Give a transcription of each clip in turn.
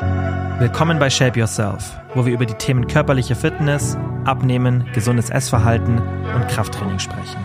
Willkommen bei Shape Yourself, wo wir über die Themen körperliche Fitness, Abnehmen, gesundes Essverhalten und Krafttraining sprechen.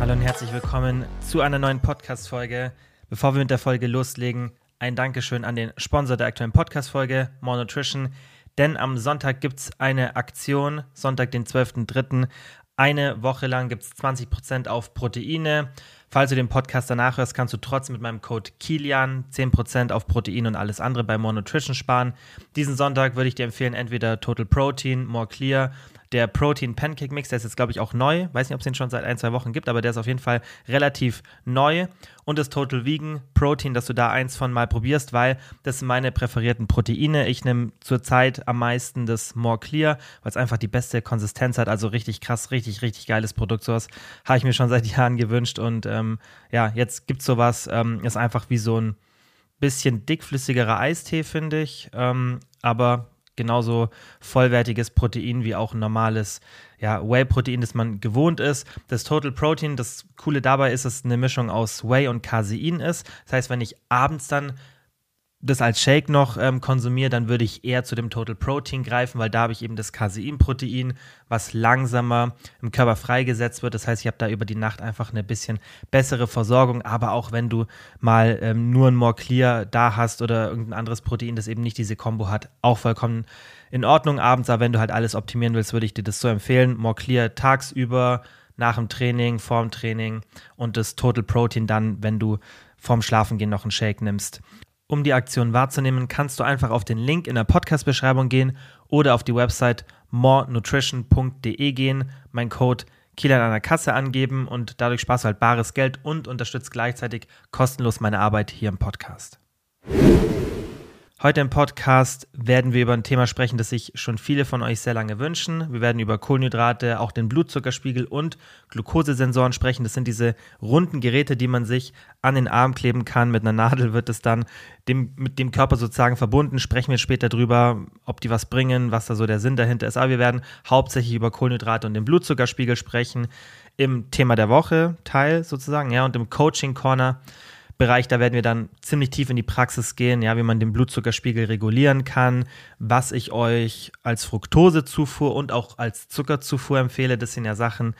Hallo und herzlich willkommen zu einer neuen Podcast-Folge. Bevor wir mit der Folge loslegen, ein Dankeschön an den Sponsor der aktuellen Podcast-Folge, More Nutrition. Denn am Sonntag gibt es eine Aktion, Sonntag, den 12.03. Eine Woche lang gibt es 20% auf Proteine. Falls du den Podcast danach hörst, kannst du trotzdem mit meinem Code Kilian 10% auf Protein und alles andere bei More Nutrition sparen. Diesen Sonntag würde ich dir empfehlen, entweder Total Protein, More Clear der Protein Pancake Mix, der ist jetzt, glaube ich, auch neu. Weiß nicht, ob es den schon seit ein, zwei Wochen gibt, aber der ist auf jeden Fall relativ neu. Und das Total Vegan Protein, dass du da eins von mal probierst, weil das sind meine präferierten Proteine. Ich nehme zurzeit am meisten das More Clear, weil es einfach die beste Konsistenz hat. Also richtig krass, richtig, richtig geiles Produkt. Sowas habe ich mir schon seit Jahren gewünscht. Und ähm, ja, jetzt gibt es sowas. Ähm, ist einfach wie so ein bisschen dickflüssigerer Eistee, finde ich. Ähm, aber genauso vollwertiges Protein wie auch ein normales ja, Whey-Protein, das man gewohnt ist. Das Total Protein, das Coole dabei ist, dass es eine Mischung aus Whey und Casein ist. Das heißt, wenn ich abends dann das als Shake noch ähm, konsumiere, dann würde ich eher zu dem Total Protein greifen, weil da habe ich eben das Casein-Protein, was langsamer im Körper freigesetzt wird. Das heißt, ich habe da über die Nacht einfach eine bisschen bessere Versorgung. Aber auch wenn du mal ähm, nur ein More Clear da hast oder irgendein anderes Protein, das eben nicht diese Kombo hat, auch vollkommen in Ordnung abends. Aber wenn du halt alles optimieren willst, würde ich dir das so empfehlen. More Clear tagsüber, nach dem Training, vorm Training und das Total Protein dann, wenn du vorm Schlafengehen noch einen Shake nimmst. Um die Aktion wahrzunehmen, kannst du einfach auf den Link in der Podcast-Beschreibung gehen oder auf die Website morenutrition.de gehen, mein Code Kieler an der Kasse angeben und dadurch sparst du halt bares Geld und unterstützt gleichzeitig kostenlos meine Arbeit hier im Podcast. Heute im Podcast werden wir über ein Thema sprechen, das sich schon viele von euch sehr lange wünschen. Wir werden über Kohlenhydrate, auch den Blutzuckerspiegel und Glukosesensoren sprechen. Das sind diese runden Geräte, die man sich an den Arm kleben kann. Mit einer Nadel wird es dann dem, mit dem Körper sozusagen verbunden. Sprechen wir später drüber, ob die was bringen, was da so der Sinn dahinter ist. Aber wir werden hauptsächlich über Kohlenhydrate und den Blutzuckerspiegel sprechen. Im Thema der Woche Teil sozusagen, ja, und im Coaching Corner Bereich, da werden wir dann ziemlich tief in die Praxis gehen, ja, wie man den Blutzuckerspiegel regulieren kann, was ich euch als Fruktosezufuhr und auch als Zuckerzufuhr empfehle. Das sind ja Sachen,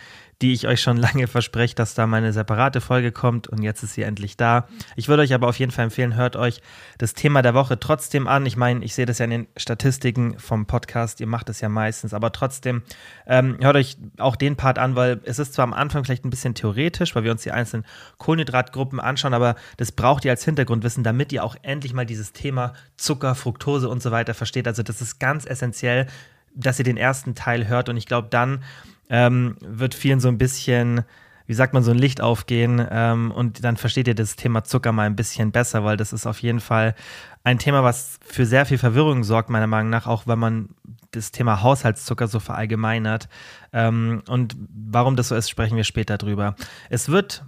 die ich euch schon lange verspreche, dass da meine separate Folge kommt und jetzt ist sie endlich da. Ich würde euch aber auf jeden Fall empfehlen, hört euch das Thema der Woche trotzdem an. Ich meine, ich sehe das ja in den Statistiken vom Podcast, ihr macht es ja meistens, aber trotzdem ähm, hört euch auch den Part an, weil es ist zwar am Anfang vielleicht ein bisschen theoretisch, weil wir uns die einzelnen Kohlenhydratgruppen anschauen, aber das braucht ihr als Hintergrundwissen, damit ihr auch endlich mal dieses Thema Zucker, Fructose und so weiter versteht. Also das ist ganz essentiell, dass ihr den ersten Teil hört und ich glaube, dann ähm, wird vielen so ein bisschen, wie sagt man, so ein Licht aufgehen ähm, und dann versteht ihr das Thema Zucker mal ein bisschen besser, weil das ist auf jeden Fall ein Thema, was für sehr viel Verwirrung sorgt, meiner Meinung nach, auch wenn man das Thema Haushaltszucker so verallgemeinert. Ähm, und warum das so ist, sprechen wir später drüber. Es wird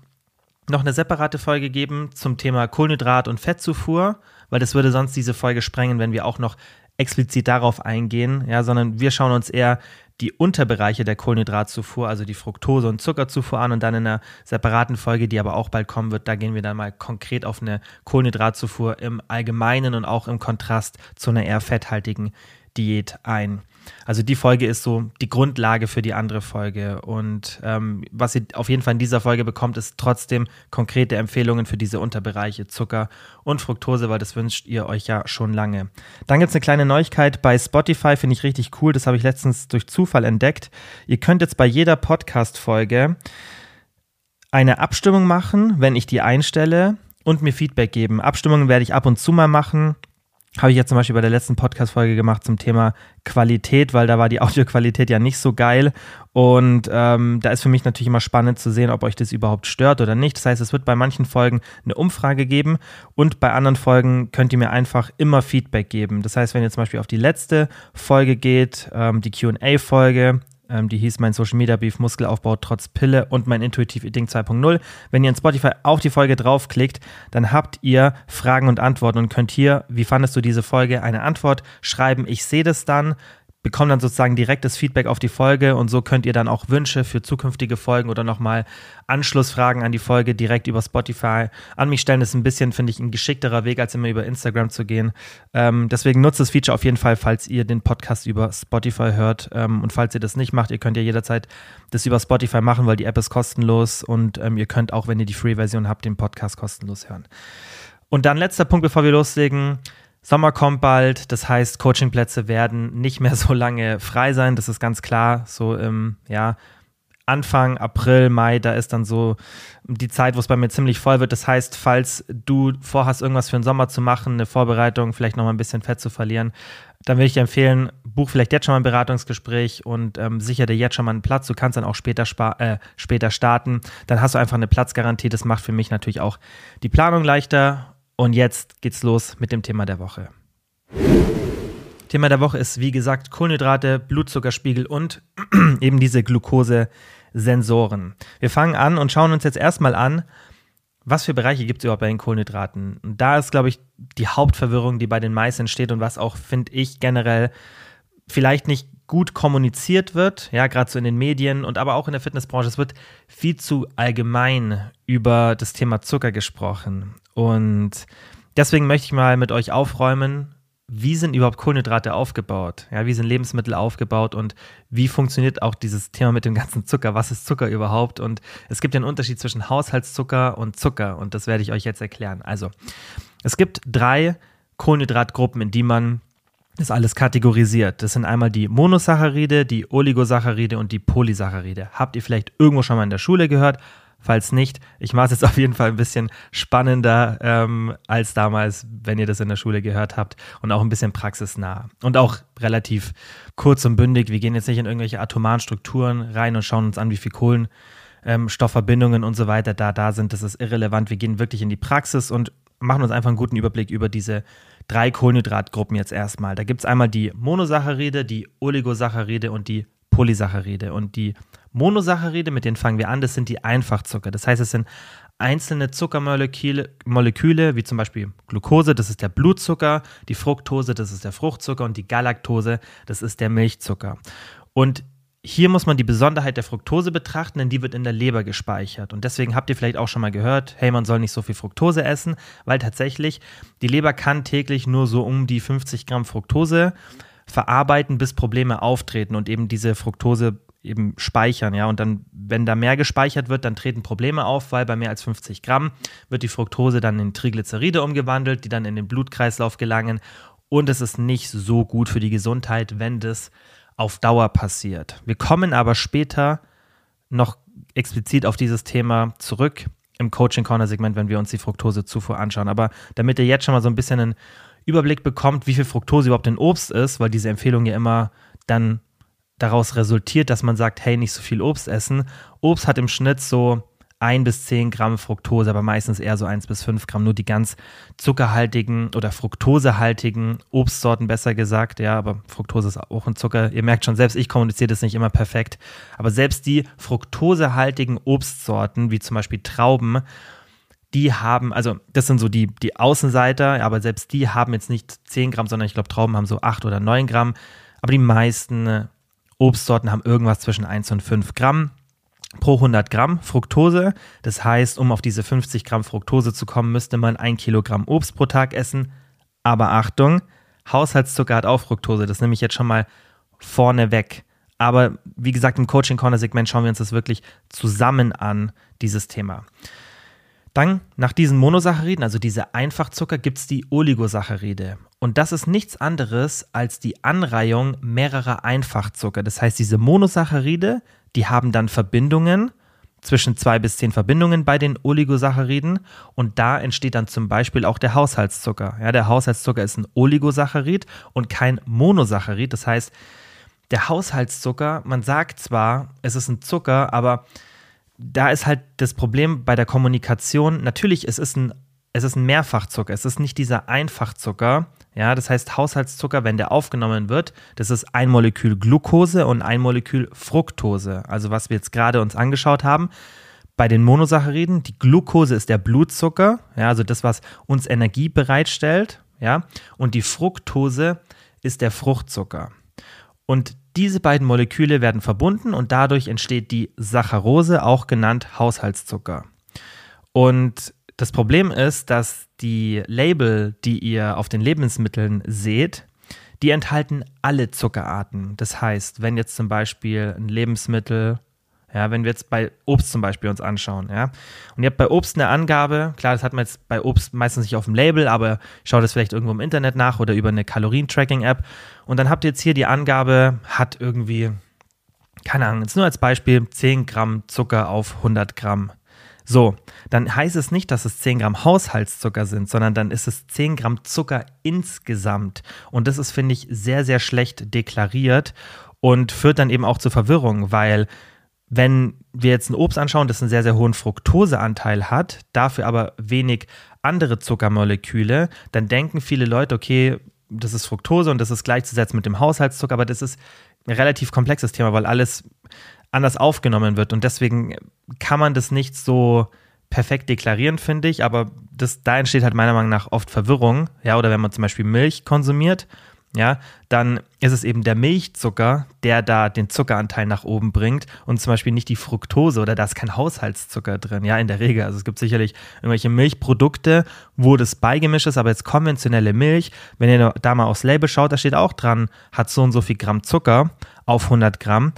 noch eine separate Folge geben zum Thema Kohlenhydrat- und Fettzufuhr, weil das würde sonst diese Folge sprengen, wenn wir auch noch explizit darauf eingehen, ja, sondern wir schauen uns eher die Unterbereiche der Kohlenhydratzufuhr, also die Fructose- und Zuckerzufuhr an und dann in einer separaten Folge, die aber auch bald kommen wird, da gehen wir dann mal konkret auf eine Kohlenhydratzufuhr im Allgemeinen und auch im Kontrast zu einer eher fetthaltigen Diät ein. Also die Folge ist so die Grundlage für die andere Folge. Und ähm, was ihr auf jeden Fall in dieser Folge bekommt, ist trotzdem konkrete Empfehlungen für diese Unterbereiche Zucker und Fructose, weil das wünscht ihr euch ja schon lange. Dann gibt es eine kleine Neuigkeit bei Spotify, finde ich richtig cool. Das habe ich letztens durch Zufall entdeckt. Ihr könnt jetzt bei jeder Podcast-Folge eine Abstimmung machen, wenn ich die einstelle und mir Feedback geben. Abstimmungen werde ich ab und zu mal machen. Habe ich ja zum Beispiel bei der letzten Podcast-Folge gemacht zum Thema Qualität, weil da war die Audioqualität ja nicht so geil. Und ähm, da ist für mich natürlich immer spannend zu sehen, ob euch das überhaupt stört oder nicht. Das heißt, es wird bei manchen Folgen eine Umfrage geben und bei anderen Folgen könnt ihr mir einfach immer Feedback geben. Das heißt, wenn ihr zum Beispiel auf die letzte Folge geht, ähm, die QA-Folge, ähm, die hieß mein Social Media Beef Muskelaufbau trotz Pille und mein Intuitive Eating 2.0. Wenn ihr in Spotify auf die Folge draufklickt, dann habt ihr Fragen und Antworten und könnt hier, wie fandest du diese Folge, eine Antwort schreiben. Ich sehe das dann bekomme dann sozusagen direktes Feedback auf die Folge und so könnt ihr dann auch Wünsche für zukünftige Folgen oder nochmal Anschlussfragen an die Folge direkt über Spotify an mich stellen. Das ist ein bisschen, finde ich, ein geschickterer Weg, als immer über Instagram zu gehen. Ähm, deswegen nutzt das Feature auf jeden Fall, falls ihr den Podcast über Spotify hört. Ähm, und falls ihr das nicht macht, ihr könnt ja jederzeit das über Spotify machen, weil die App ist kostenlos und ähm, ihr könnt auch, wenn ihr die Free-Version habt, den Podcast kostenlos hören. Und dann letzter Punkt, bevor wir loslegen. Sommer kommt bald, das heißt, Coachingplätze werden nicht mehr so lange frei sein, das ist ganz klar. So im, ja, Anfang April, Mai, da ist dann so die Zeit, wo es bei mir ziemlich voll wird. Das heißt, falls du vorhast, irgendwas für den Sommer zu machen, eine Vorbereitung, vielleicht noch mal ein bisschen Fett zu verlieren, dann würde ich dir empfehlen, buch vielleicht jetzt schon mal ein Beratungsgespräch und ähm, sicher dir jetzt schon mal einen Platz. Du kannst dann auch später, äh, später starten. Dann hast du einfach eine Platzgarantie. Das macht für mich natürlich auch die Planung leichter und jetzt geht's los mit dem Thema der Woche. Thema der Woche ist, wie gesagt, Kohlenhydrate, Blutzuckerspiegel und eben diese Glukosesensoren. Wir fangen an und schauen uns jetzt erstmal an, was für Bereiche gibt es überhaupt bei den Kohlenhydraten. Und da ist, glaube ich, die Hauptverwirrung, die bei den meisten entsteht und was auch, finde ich, generell vielleicht nicht gut kommuniziert wird, ja, gerade so in den Medien und aber auch in der Fitnessbranche. Es wird viel zu allgemein über das Thema Zucker gesprochen. Und deswegen möchte ich mal mit euch aufräumen, wie sind überhaupt Kohlenhydrate aufgebaut? Ja, wie sind Lebensmittel aufgebaut und wie funktioniert auch dieses Thema mit dem ganzen Zucker? Was ist Zucker überhaupt? Und es gibt ja einen Unterschied zwischen Haushaltszucker und Zucker und das werde ich euch jetzt erklären. Also, es gibt drei Kohlenhydratgruppen, in die man das alles kategorisiert. Das sind einmal die Monosaccharide, die Oligosaccharide und die Polysaccharide. Habt ihr vielleicht irgendwo schon mal in der Schule gehört? Falls nicht, ich mache es jetzt auf jeden Fall ein bisschen spannender ähm, als damals, wenn ihr das in der Schule gehört habt und auch ein bisschen praxisnah und auch relativ kurz und bündig. Wir gehen jetzt nicht in irgendwelche atomaren Strukturen rein und schauen uns an, wie viel Kohlenstoffverbindungen ähm, und so weiter da da sind. Das ist irrelevant. Wir gehen wirklich in die Praxis und machen uns einfach einen guten Überblick über diese drei Kohlenhydratgruppen jetzt erstmal. Da gibt es einmal die Monosaccharide, die Oligosaccharide und die Polysaccharide. Und die Monosaccharide, mit denen fangen wir an, das sind die Einfachzucker. Das heißt, es sind einzelne Zuckermoleküle, Moleküle, wie zum Beispiel Glucose, das ist der Blutzucker, die Fructose, das ist der Fruchtzucker und die Galaktose, das ist der Milchzucker. Und hier muss man die Besonderheit der Fructose betrachten, denn die wird in der Leber gespeichert. Und deswegen habt ihr vielleicht auch schon mal gehört, hey, man soll nicht so viel Fructose essen, weil tatsächlich die Leber kann täglich nur so um die 50 Gramm Fructose verarbeiten, bis Probleme auftreten und eben diese Fructose eben speichern, ja. Und dann, wenn da mehr gespeichert wird, dann treten Probleme auf, weil bei mehr als 50 Gramm wird die Fructose dann in Triglyceride umgewandelt, die dann in den Blutkreislauf gelangen. Und es ist nicht so gut für die Gesundheit, wenn das auf Dauer passiert. Wir kommen aber später noch explizit auf dieses Thema zurück im Coaching Corner Segment, wenn wir uns die Fructosezufuhr anschauen. Aber damit ihr jetzt schon mal so ein bisschen einen Überblick bekommt, wie viel Fructose überhaupt in Obst ist, weil diese Empfehlung ja immer dann daraus resultiert, dass man sagt, hey, nicht so viel Obst essen. Obst hat im Schnitt so 1 bis 10 Gramm Fructose, aber meistens eher so 1 bis 5 Gramm. Nur die ganz zuckerhaltigen oder fruktosehaltigen Obstsorten, besser gesagt. Ja, aber Fructose ist auch ein Zucker. Ihr merkt schon, selbst ich kommuniziere das nicht immer perfekt. Aber selbst die fruktosehaltigen Obstsorten, wie zum Beispiel Trauben, die haben, also das sind so die, die Außenseiter, aber selbst die haben jetzt nicht 10 Gramm, sondern ich glaube, Trauben haben so 8 oder 9 Gramm. Aber die meisten Obstsorten haben irgendwas zwischen 1 und 5 Gramm pro 100 Gramm Fructose. Das heißt, um auf diese 50 Gramm Fructose zu kommen, müsste man ein Kilogramm Obst pro Tag essen. Aber Achtung, Haushaltszucker hat auch Fructose. Das nehme ich jetzt schon mal vorne weg. Aber wie gesagt, im Coaching Corner Segment schauen wir uns das wirklich zusammen an, dieses Thema. Dann nach diesen Monosacchariden, also diese Einfachzucker, gibt es die Oligosaccharide. Und das ist nichts anderes als die Anreihung mehrerer Einfachzucker. Das heißt, diese Monosaccharide, die haben dann Verbindungen, zwischen zwei bis zehn Verbindungen bei den Oligosacchariden und da entsteht dann zum Beispiel auch der Haushaltszucker. Ja, der Haushaltszucker ist ein Oligosaccharid und kein Monosaccharid. Das heißt, der Haushaltszucker, man sagt zwar, es ist ein Zucker, aber da ist halt das Problem bei der Kommunikation. Natürlich, es ist ein, es ist ein Mehrfachzucker, es ist nicht dieser Einfachzucker, ja, das heißt, Haushaltszucker, wenn der aufgenommen wird, das ist ein Molekül Glucose und ein Molekül Fructose. Also was wir jetzt gerade uns angeschaut haben. Bei den Monosacchariden, die Glucose ist der Blutzucker, ja, also das, was uns Energie bereitstellt, ja, und die Fructose ist der Fruchtzucker. Und diese beiden Moleküle werden verbunden und dadurch entsteht die Saccharose, auch genannt Haushaltszucker. Und das Problem ist, dass die Label, die ihr auf den Lebensmitteln seht, die enthalten alle Zuckerarten. Das heißt, wenn jetzt zum Beispiel ein Lebensmittel ja, wenn wir jetzt bei Obst zum Beispiel uns anschauen, ja. Und ihr habt bei Obst eine Angabe, klar, das hat man jetzt bei Obst meistens nicht auf dem Label, aber schaut es vielleicht irgendwo im Internet nach oder über eine Kalorien-Tracking-App. Und dann habt ihr jetzt hier die Angabe, hat irgendwie, keine Ahnung, jetzt nur als Beispiel 10 Gramm Zucker auf 100 Gramm. So, dann heißt es nicht, dass es 10 Gramm Haushaltszucker sind, sondern dann ist es 10 Gramm Zucker insgesamt. Und das ist, finde ich, sehr, sehr schlecht deklariert und führt dann eben auch zu Verwirrung, weil wenn wir jetzt ein Obst anschauen, das einen sehr, sehr hohen Fructoseanteil hat, dafür aber wenig andere Zuckermoleküle, dann denken viele Leute, okay, das ist Fructose und das ist gleichzusetzen mit dem Haushaltszucker, aber das ist ein relativ komplexes Thema, weil alles anders aufgenommen wird. Und deswegen kann man das nicht so perfekt deklarieren, finde ich, aber das, da entsteht halt meiner Meinung nach oft Verwirrung, ja, oder wenn man zum Beispiel Milch konsumiert ja, dann ist es eben der Milchzucker, der da den Zuckeranteil nach oben bringt und zum Beispiel nicht die Fructose oder da ist kein Haushaltszucker drin, ja, in der Regel. Also es gibt sicherlich irgendwelche Milchprodukte, wo das beigemischt ist, aber jetzt konventionelle Milch, wenn ihr da mal aufs Label schaut, da steht auch dran, hat so und so viel Gramm Zucker auf 100 Gramm,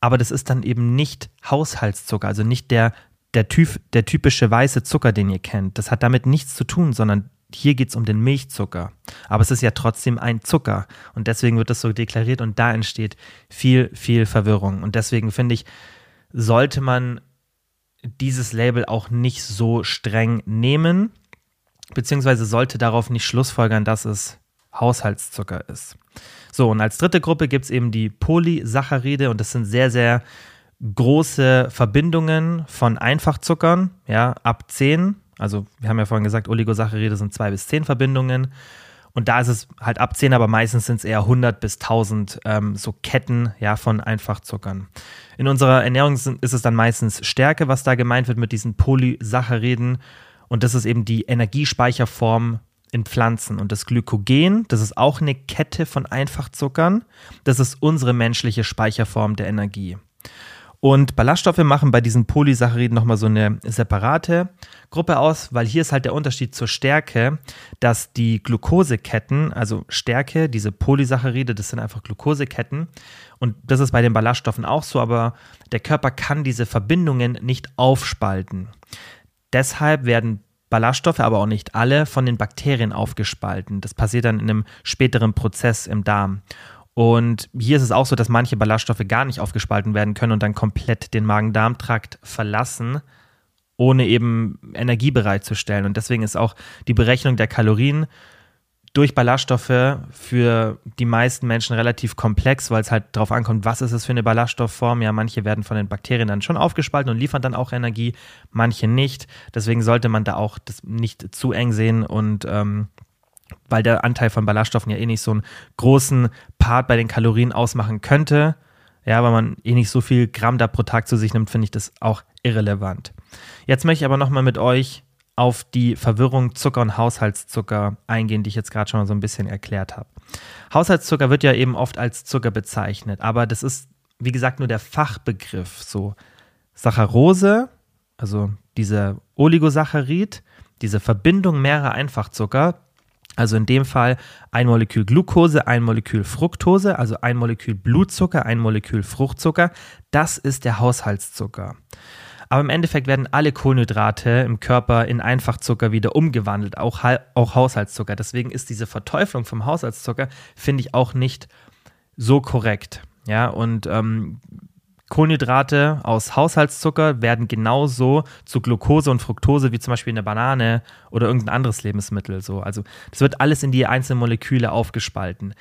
aber das ist dann eben nicht Haushaltszucker, also nicht der, der, typ, der typische weiße Zucker, den ihr kennt. Das hat damit nichts zu tun, sondern hier geht es um den Milchzucker. Aber es ist ja trotzdem ein Zucker. Und deswegen wird das so deklariert und da entsteht viel, viel Verwirrung. Und deswegen finde ich, sollte man dieses Label auch nicht so streng nehmen, beziehungsweise sollte darauf nicht schlussfolgern, dass es Haushaltszucker ist. So, und als dritte Gruppe gibt es eben die Polysaccharide und das sind sehr, sehr große Verbindungen von Einfachzuckern, ja, ab 10 also wir haben ja vorhin gesagt, Oligosaccharide sind zwei bis zehn Verbindungen. Und da ist es halt ab 10, aber meistens sind es eher 100 bis 1000 ähm, so Ketten ja, von Einfachzuckern. In unserer Ernährung ist es dann meistens Stärke, was da gemeint wird mit diesen Polysacchariden. Und das ist eben die Energiespeicherform in Pflanzen. Und das Glykogen, das ist auch eine Kette von Einfachzuckern. Das ist unsere menschliche Speicherform der Energie. Und Ballaststoffe machen bei diesen Polysacchariden nochmal so eine separate Gruppe aus, weil hier ist halt der Unterschied zur Stärke, dass die Glukoseketten, also Stärke, diese Polysaccharide, das sind einfach Glukoseketten. Und das ist bei den Ballaststoffen auch so, aber der Körper kann diese Verbindungen nicht aufspalten. Deshalb werden Ballaststoffe, aber auch nicht alle, von den Bakterien aufgespalten. Das passiert dann in einem späteren Prozess im Darm. Und hier ist es auch so, dass manche Ballaststoffe gar nicht aufgespalten werden können und dann komplett den Magen-Darm-Trakt verlassen, ohne eben Energie bereitzustellen. Und deswegen ist auch die Berechnung der Kalorien durch Ballaststoffe für die meisten Menschen relativ komplex, weil es halt darauf ankommt, was ist es für eine Ballaststoffform. Ja, manche werden von den Bakterien dann schon aufgespalten und liefern dann auch Energie, manche nicht. Deswegen sollte man da auch das nicht zu eng sehen und ähm, weil der Anteil von Ballaststoffen ja eh nicht so einen großen Part bei den Kalorien ausmachen könnte. Ja, weil man eh nicht so viel Gramm da pro Tag zu sich nimmt, finde ich das auch irrelevant. Jetzt möchte ich aber nochmal mit euch auf die Verwirrung Zucker und Haushaltszucker eingehen, die ich jetzt gerade schon mal so ein bisschen erklärt habe. Haushaltszucker wird ja eben oft als Zucker bezeichnet, aber das ist, wie gesagt, nur der Fachbegriff. So Saccharose, also diese Oligosaccharid, diese Verbindung mehrerer Einfachzucker, also in dem Fall ein Molekül Glucose, ein Molekül Fructose, also ein Molekül Blutzucker, ein Molekül Fruchtzucker. Das ist der Haushaltszucker. Aber im Endeffekt werden alle Kohlenhydrate im Körper in Einfachzucker wieder umgewandelt, auch, auch Haushaltszucker. Deswegen ist diese Verteuflung vom Haushaltszucker, finde ich, auch nicht so korrekt. Ja, und ähm, Kohlenhydrate aus Haushaltszucker werden genauso zu Glucose und Fructose wie zum Beispiel eine Banane oder irgendein anderes Lebensmittel. So. Also das wird alles in die einzelnen Moleküle aufgespalten.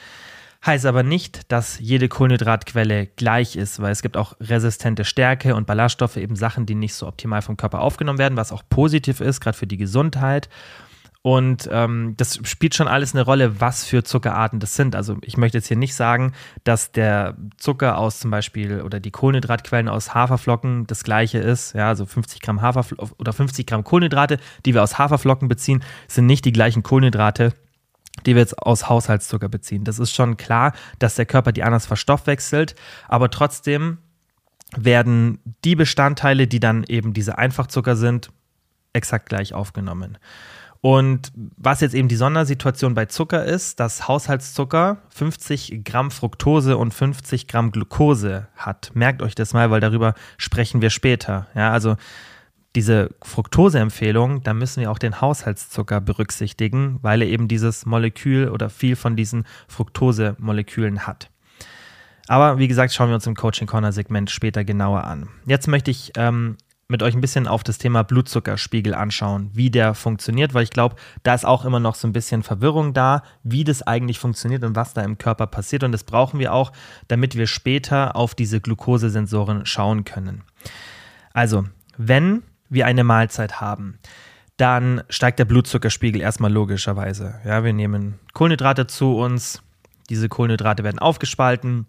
Heißt aber nicht, dass jede Kohlenhydratquelle gleich ist, weil es gibt auch resistente Stärke und Ballaststoffe, eben Sachen, die nicht so optimal vom Körper aufgenommen werden, was auch positiv ist, gerade für die Gesundheit. Und ähm, das spielt schon alles eine Rolle, was für Zuckerarten das sind. Also ich möchte jetzt hier nicht sagen, dass der Zucker aus zum Beispiel oder die Kohlenhydratquellen aus Haferflocken das gleiche ist. Ja, also 50 Gramm Haferflocken oder 50 Gramm Kohlenhydrate, die wir aus Haferflocken beziehen, sind nicht die gleichen Kohlenhydrate die wir jetzt aus Haushaltszucker beziehen. Das ist schon klar, dass der Körper die anders verstoffwechselt, aber trotzdem werden die Bestandteile, die dann eben diese Einfachzucker sind, exakt gleich aufgenommen. Und was jetzt eben die Sondersituation bei Zucker ist, dass Haushaltszucker 50 Gramm Fructose und 50 Gramm Glucose hat. Merkt euch das mal, weil darüber sprechen wir später. Ja, also diese Fructose-Empfehlung, da müssen wir auch den Haushaltszucker berücksichtigen, weil er eben dieses Molekül oder viel von diesen Fructose-Molekülen hat. Aber wie gesagt, schauen wir uns im Coaching Corner Segment später genauer an. Jetzt möchte ich ähm, mit euch ein bisschen auf das Thema Blutzuckerspiegel anschauen, wie der funktioniert, weil ich glaube, da ist auch immer noch so ein bisschen Verwirrung da, wie das eigentlich funktioniert und was da im Körper passiert. Und das brauchen wir auch, damit wir später auf diese Glukosesensoren schauen können. Also, wenn wir eine Mahlzeit haben, dann steigt der Blutzuckerspiegel erstmal logischerweise. Ja, wir nehmen Kohlenhydrate zu uns, diese Kohlenhydrate werden aufgespalten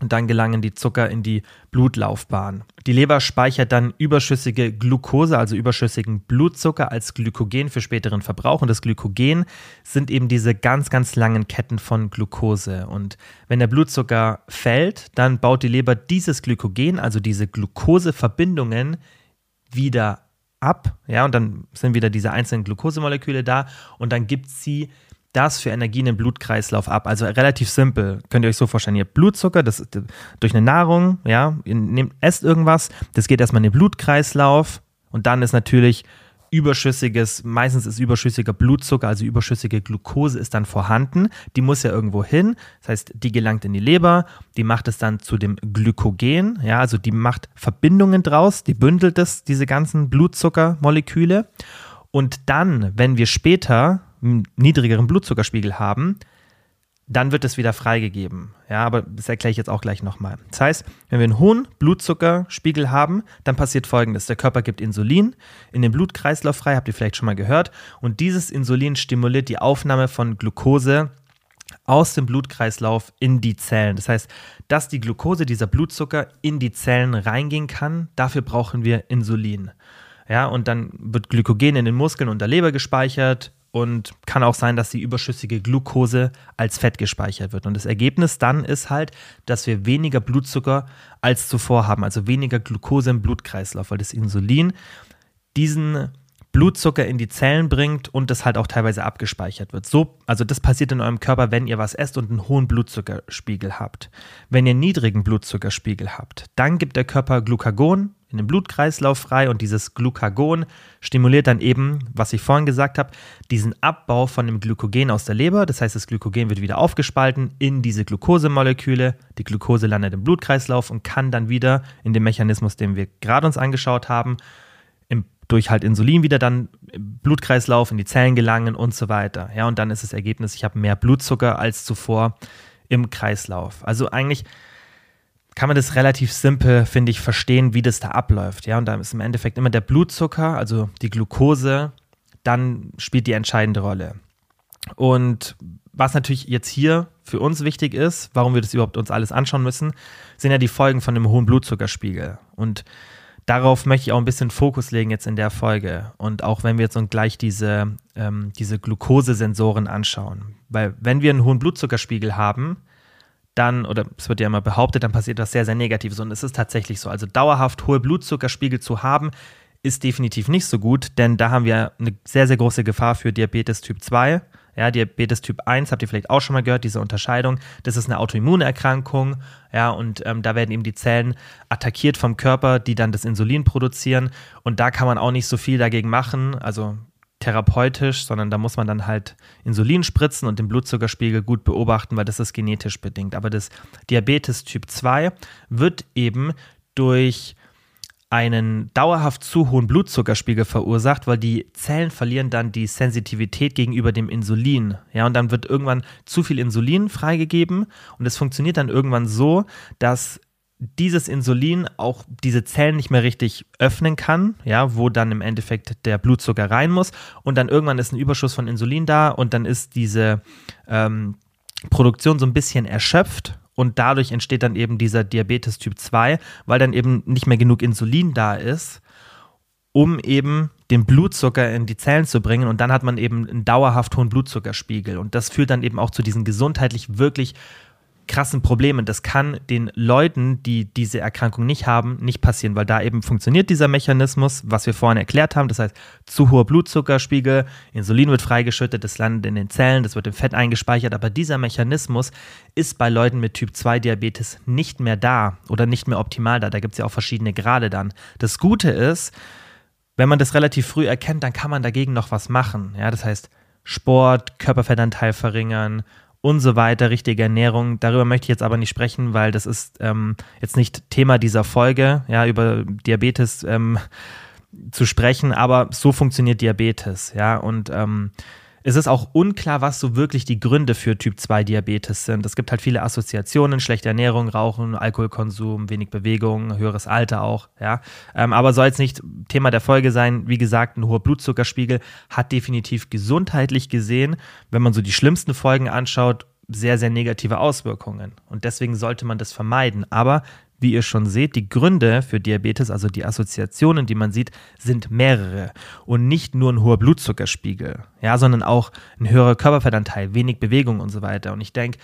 und dann gelangen die Zucker in die Blutlaufbahn. Die Leber speichert dann überschüssige Glucose, also überschüssigen Blutzucker als Glykogen für späteren Verbrauch. Und das Glykogen sind eben diese ganz, ganz langen Ketten von Glucose. Und wenn der Blutzucker fällt, dann baut die Leber dieses Glykogen, also diese Glucoseverbindungen, wieder ab, ja, und dann sind wieder diese einzelnen Glukosemoleküle da und dann gibt sie das für Energie in den Blutkreislauf ab. Also relativ simpel, könnt ihr euch so vorstellen. Ihr habt Blutzucker, das durch eine Nahrung, ja, ihr nehmt, esst irgendwas, das geht erstmal in den Blutkreislauf und dann ist natürlich überschüssiges, meistens ist überschüssiger Blutzucker, also überschüssige Glucose ist dann vorhanden. Die muss ja irgendwo hin. Das heißt, die gelangt in die Leber, die macht es dann zu dem Glykogen, ja, also die macht Verbindungen draus, die bündelt es, diese ganzen Blutzuckermoleküle. Und dann, wenn wir später einen niedrigeren Blutzuckerspiegel haben, dann wird es wieder freigegeben. Ja, aber das erkläre ich jetzt auch gleich nochmal. Das heißt, wenn wir einen hohen Blutzuckerspiegel haben, dann passiert folgendes. Der Körper gibt Insulin in den Blutkreislauf frei, habt ihr vielleicht schon mal gehört. Und dieses Insulin stimuliert die Aufnahme von Glucose aus dem Blutkreislauf in die Zellen. Das heißt, dass die Glucose, dieser Blutzucker, in die Zellen reingehen kann, dafür brauchen wir Insulin. Ja, und dann wird Glykogen in den Muskeln und der Leber gespeichert und kann auch sein, dass die überschüssige Glucose als Fett gespeichert wird. Und das Ergebnis dann ist halt, dass wir weniger Blutzucker als zuvor haben, also weniger Glucose im Blutkreislauf, weil das Insulin diesen Blutzucker in die Zellen bringt und das halt auch teilweise abgespeichert wird. So, also das passiert in eurem Körper, wenn ihr was esst und einen hohen Blutzuckerspiegel habt. Wenn ihr einen niedrigen Blutzuckerspiegel habt, dann gibt der Körper Glucagon in den Blutkreislauf frei und dieses Glucagon stimuliert dann eben, was ich vorhin gesagt habe, diesen Abbau von dem Glykogen aus der Leber. Das heißt, das Glykogen wird wieder aufgespalten in diese Glukosemoleküle. Die Glucose landet im Blutkreislauf und kann dann wieder in dem Mechanismus, den wir gerade uns angeschaut haben, im, durch halt Insulin wieder dann im Blutkreislauf in die Zellen gelangen und so weiter. Ja, und dann ist das Ergebnis, ich habe mehr Blutzucker als zuvor im Kreislauf. Also eigentlich kann man das relativ simpel, finde ich, verstehen, wie das da abläuft. Ja, und da ist im Endeffekt immer der Blutzucker, also die Glucose, dann spielt die entscheidende Rolle. Und was natürlich jetzt hier für uns wichtig ist, warum wir das überhaupt uns alles anschauen müssen, sind ja die Folgen von dem hohen Blutzuckerspiegel. Und darauf möchte ich auch ein bisschen Fokus legen jetzt in der Folge. Und auch wenn wir jetzt gleich diese, ähm, diese Glukosesensoren anschauen. Weil wenn wir einen hohen Blutzuckerspiegel haben, dann, oder es wird ja immer behauptet, dann passiert was sehr, sehr Negatives. Und es ist tatsächlich so. Also dauerhaft hohe Blutzuckerspiegel zu haben, ist definitiv nicht so gut, denn da haben wir eine sehr, sehr große Gefahr für Diabetes Typ 2. Ja, Diabetes Typ 1 habt ihr vielleicht auch schon mal gehört, diese Unterscheidung. Das ist eine Autoimmunerkrankung. Ja, und ähm, da werden eben die Zellen attackiert vom Körper, die dann das Insulin produzieren. Und da kann man auch nicht so viel dagegen machen. Also therapeutisch, sondern da muss man dann halt Insulin spritzen und den Blutzuckerspiegel gut beobachten, weil das ist genetisch bedingt. Aber das Diabetes Typ 2 wird eben durch einen dauerhaft zu hohen Blutzuckerspiegel verursacht, weil die Zellen verlieren dann die Sensitivität gegenüber dem Insulin. Ja, und dann wird irgendwann zu viel Insulin freigegeben und es funktioniert dann irgendwann so, dass dieses Insulin auch diese Zellen nicht mehr richtig öffnen kann, ja, wo dann im Endeffekt der Blutzucker rein muss und dann irgendwann ist ein Überschuss von Insulin da und dann ist diese ähm, Produktion so ein bisschen erschöpft und dadurch entsteht dann eben dieser Diabetes Typ 2, weil dann eben nicht mehr genug Insulin da ist um eben den Blutzucker in die Zellen zu bringen und dann hat man eben einen dauerhaft hohen Blutzuckerspiegel und das führt dann eben auch zu diesen gesundheitlich wirklich krassen Problemen. Das kann den Leuten, die diese Erkrankung nicht haben, nicht passieren, weil da eben funktioniert dieser Mechanismus, was wir vorhin erklärt haben. Das heißt, zu hoher Blutzuckerspiegel, Insulin wird freigeschüttet, das landet in den Zellen, das wird im Fett eingespeichert. Aber dieser Mechanismus ist bei Leuten mit Typ 2 Diabetes nicht mehr da oder nicht mehr optimal da. Da gibt es ja auch verschiedene Grade dann. Das Gute ist, wenn man das relativ früh erkennt, dann kann man dagegen noch was machen. Ja, das heißt, Sport, Körperfettanteil verringern, und so weiter, richtige Ernährung. Darüber möchte ich jetzt aber nicht sprechen, weil das ist ähm, jetzt nicht Thema dieser Folge, ja, über Diabetes ähm, zu sprechen, aber so funktioniert Diabetes, ja, und ähm, es ist auch unklar, was so wirklich die Gründe für Typ 2 Diabetes sind. Es gibt halt viele Assoziationen, schlechte Ernährung, Rauchen, Alkoholkonsum, wenig Bewegung, höheres Alter auch, ja. Ähm, aber soll jetzt nicht Thema der Folge sein. Wie gesagt, ein hoher Blutzuckerspiegel hat definitiv gesundheitlich gesehen, wenn man so die schlimmsten Folgen anschaut, sehr, sehr negative Auswirkungen. Und deswegen sollte man das vermeiden. Aber wie ihr schon seht, die Gründe für Diabetes, also die Assoziationen, die man sieht, sind mehrere. Und nicht nur ein hoher Blutzuckerspiegel, ja, sondern auch ein höherer Körperfettanteil, wenig Bewegung und so weiter. Und ich denke,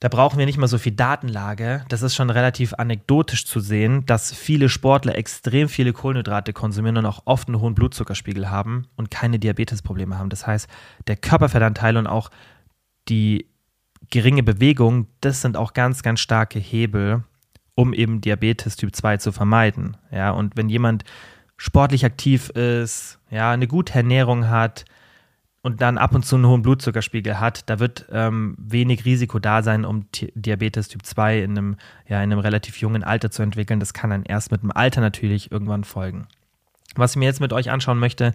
da brauchen wir nicht mal so viel Datenlage. Das ist schon relativ anekdotisch zu sehen, dass viele Sportler extrem viele Kohlenhydrate konsumieren und auch oft einen hohen Blutzuckerspiegel haben und keine Diabetesprobleme haben. Das heißt, der Körperfettanteil und auch die geringe Bewegung, das sind auch ganz, ganz starke Hebel, um eben Diabetes Typ 2 zu vermeiden. Ja, und wenn jemand sportlich aktiv ist, ja, eine gute Ernährung hat und dann ab und zu einen hohen Blutzuckerspiegel hat, da wird ähm, wenig Risiko da sein, um T Diabetes Typ 2 in einem, ja, in einem relativ jungen Alter zu entwickeln. Das kann dann erst mit dem Alter natürlich irgendwann folgen. Was ich mir jetzt mit euch anschauen möchte,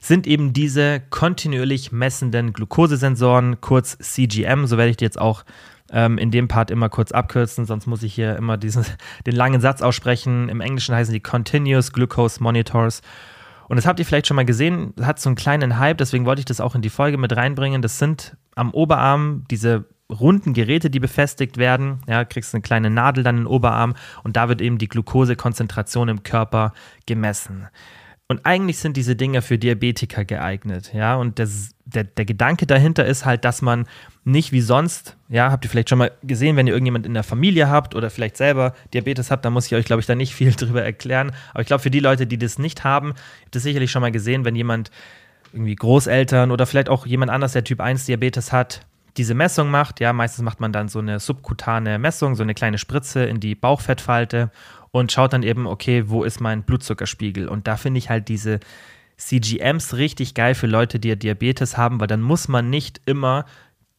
sind eben diese kontinuierlich messenden Glukosesensoren, kurz CGM. So werde ich die jetzt auch ähm, in dem Part immer kurz abkürzen, sonst muss ich hier immer diesen, den langen Satz aussprechen. Im Englischen heißen die Continuous Glucose Monitors. Und das habt ihr vielleicht schon mal gesehen, hat so einen kleinen Hype, deswegen wollte ich das auch in die Folge mit reinbringen. Das sind am Oberarm diese runden Geräte, die befestigt werden. Ja, kriegst eine kleine Nadel dann in den Oberarm und da wird eben die Glukosekonzentration im Körper gemessen. Und eigentlich sind diese Dinge für Diabetiker geeignet, ja. Und das, der, der Gedanke dahinter ist halt, dass man nicht wie sonst, ja, habt ihr vielleicht schon mal gesehen, wenn ihr irgendjemand in der Familie habt oder vielleicht selber Diabetes habt, dann muss ich euch, glaube ich, da nicht viel drüber erklären. Aber ich glaube, für die Leute, die das nicht haben, habt ihr sicherlich schon mal gesehen, wenn jemand irgendwie Großeltern oder vielleicht auch jemand anders, der Typ 1 Diabetes hat, diese Messung macht. Ja, meistens macht man dann so eine subkutane Messung, so eine kleine Spritze in die Bauchfettfalte und schaut dann eben, okay, wo ist mein Blutzuckerspiegel? Und da finde ich halt diese CGMs richtig geil für Leute, die Diabetes haben, weil dann muss man nicht immer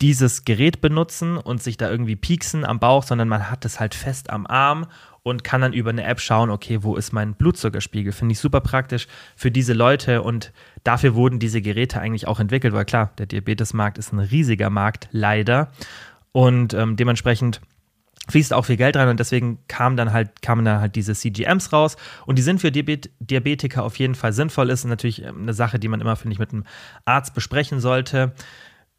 dieses Gerät benutzen und sich da irgendwie pieksen am Bauch, sondern man hat es halt fest am Arm und kann dann über eine App schauen, okay, wo ist mein Blutzuckerspiegel? Finde ich super praktisch für diese Leute und dafür wurden diese Geräte eigentlich auch entwickelt, weil klar, der Diabetesmarkt ist ein riesiger Markt, leider. Und ähm, dementsprechend fließt auch viel Geld rein und deswegen kamen dann halt, kamen dann halt diese CGMs raus und die sind für Diabet Diabetiker auf jeden Fall sinnvoll, ist natürlich ähm, eine Sache, die man immer, finde ich, mit einem Arzt besprechen sollte,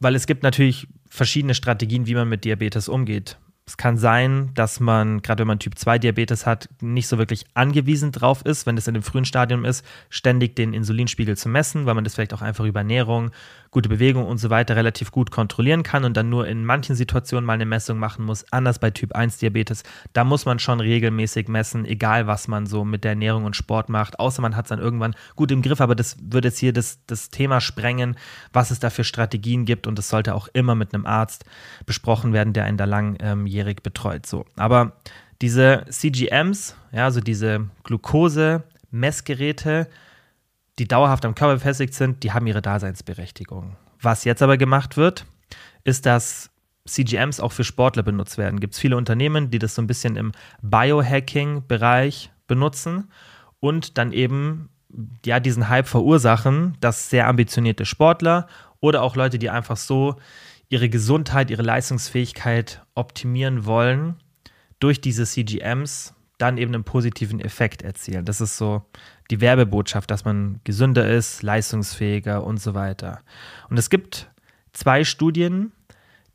weil es gibt natürlich verschiedene Strategien, wie man mit Diabetes umgeht. Es kann sein, dass man, gerade wenn man Typ 2 Diabetes hat, nicht so wirklich angewiesen drauf ist, wenn es in dem frühen Stadium ist, ständig den Insulinspiegel zu messen, weil man das vielleicht auch einfach über Ernährung, gute Bewegung und so weiter relativ gut kontrollieren kann und dann nur in manchen Situationen mal eine Messung machen muss. Anders bei Typ 1 Diabetes, da muss man schon regelmäßig messen, egal was man so mit der Ernährung und Sport macht, außer man hat es dann irgendwann gut im Griff, aber das würde jetzt hier das, das Thema sprengen, was es da für Strategien gibt und das sollte auch immer mit einem Arzt besprochen werden, der einen da lang langjährig betreut. So. Aber diese CGMs, ja, also diese Glucose-Messgeräte, die dauerhaft am Körper befestigt sind, die haben ihre Daseinsberechtigung. Was jetzt aber gemacht wird, ist, dass CGMs auch für Sportler benutzt werden. Gibt es viele Unternehmen, die das so ein bisschen im Biohacking-Bereich benutzen und dann eben ja diesen Hype verursachen, dass sehr ambitionierte Sportler oder auch Leute, die einfach so ihre Gesundheit, ihre Leistungsfähigkeit optimieren wollen, durch diese CGMs dann eben einen positiven Effekt erzielen. Das ist so die Werbebotschaft, dass man gesünder ist, leistungsfähiger und so weiter. Und es gibt zwei Studien,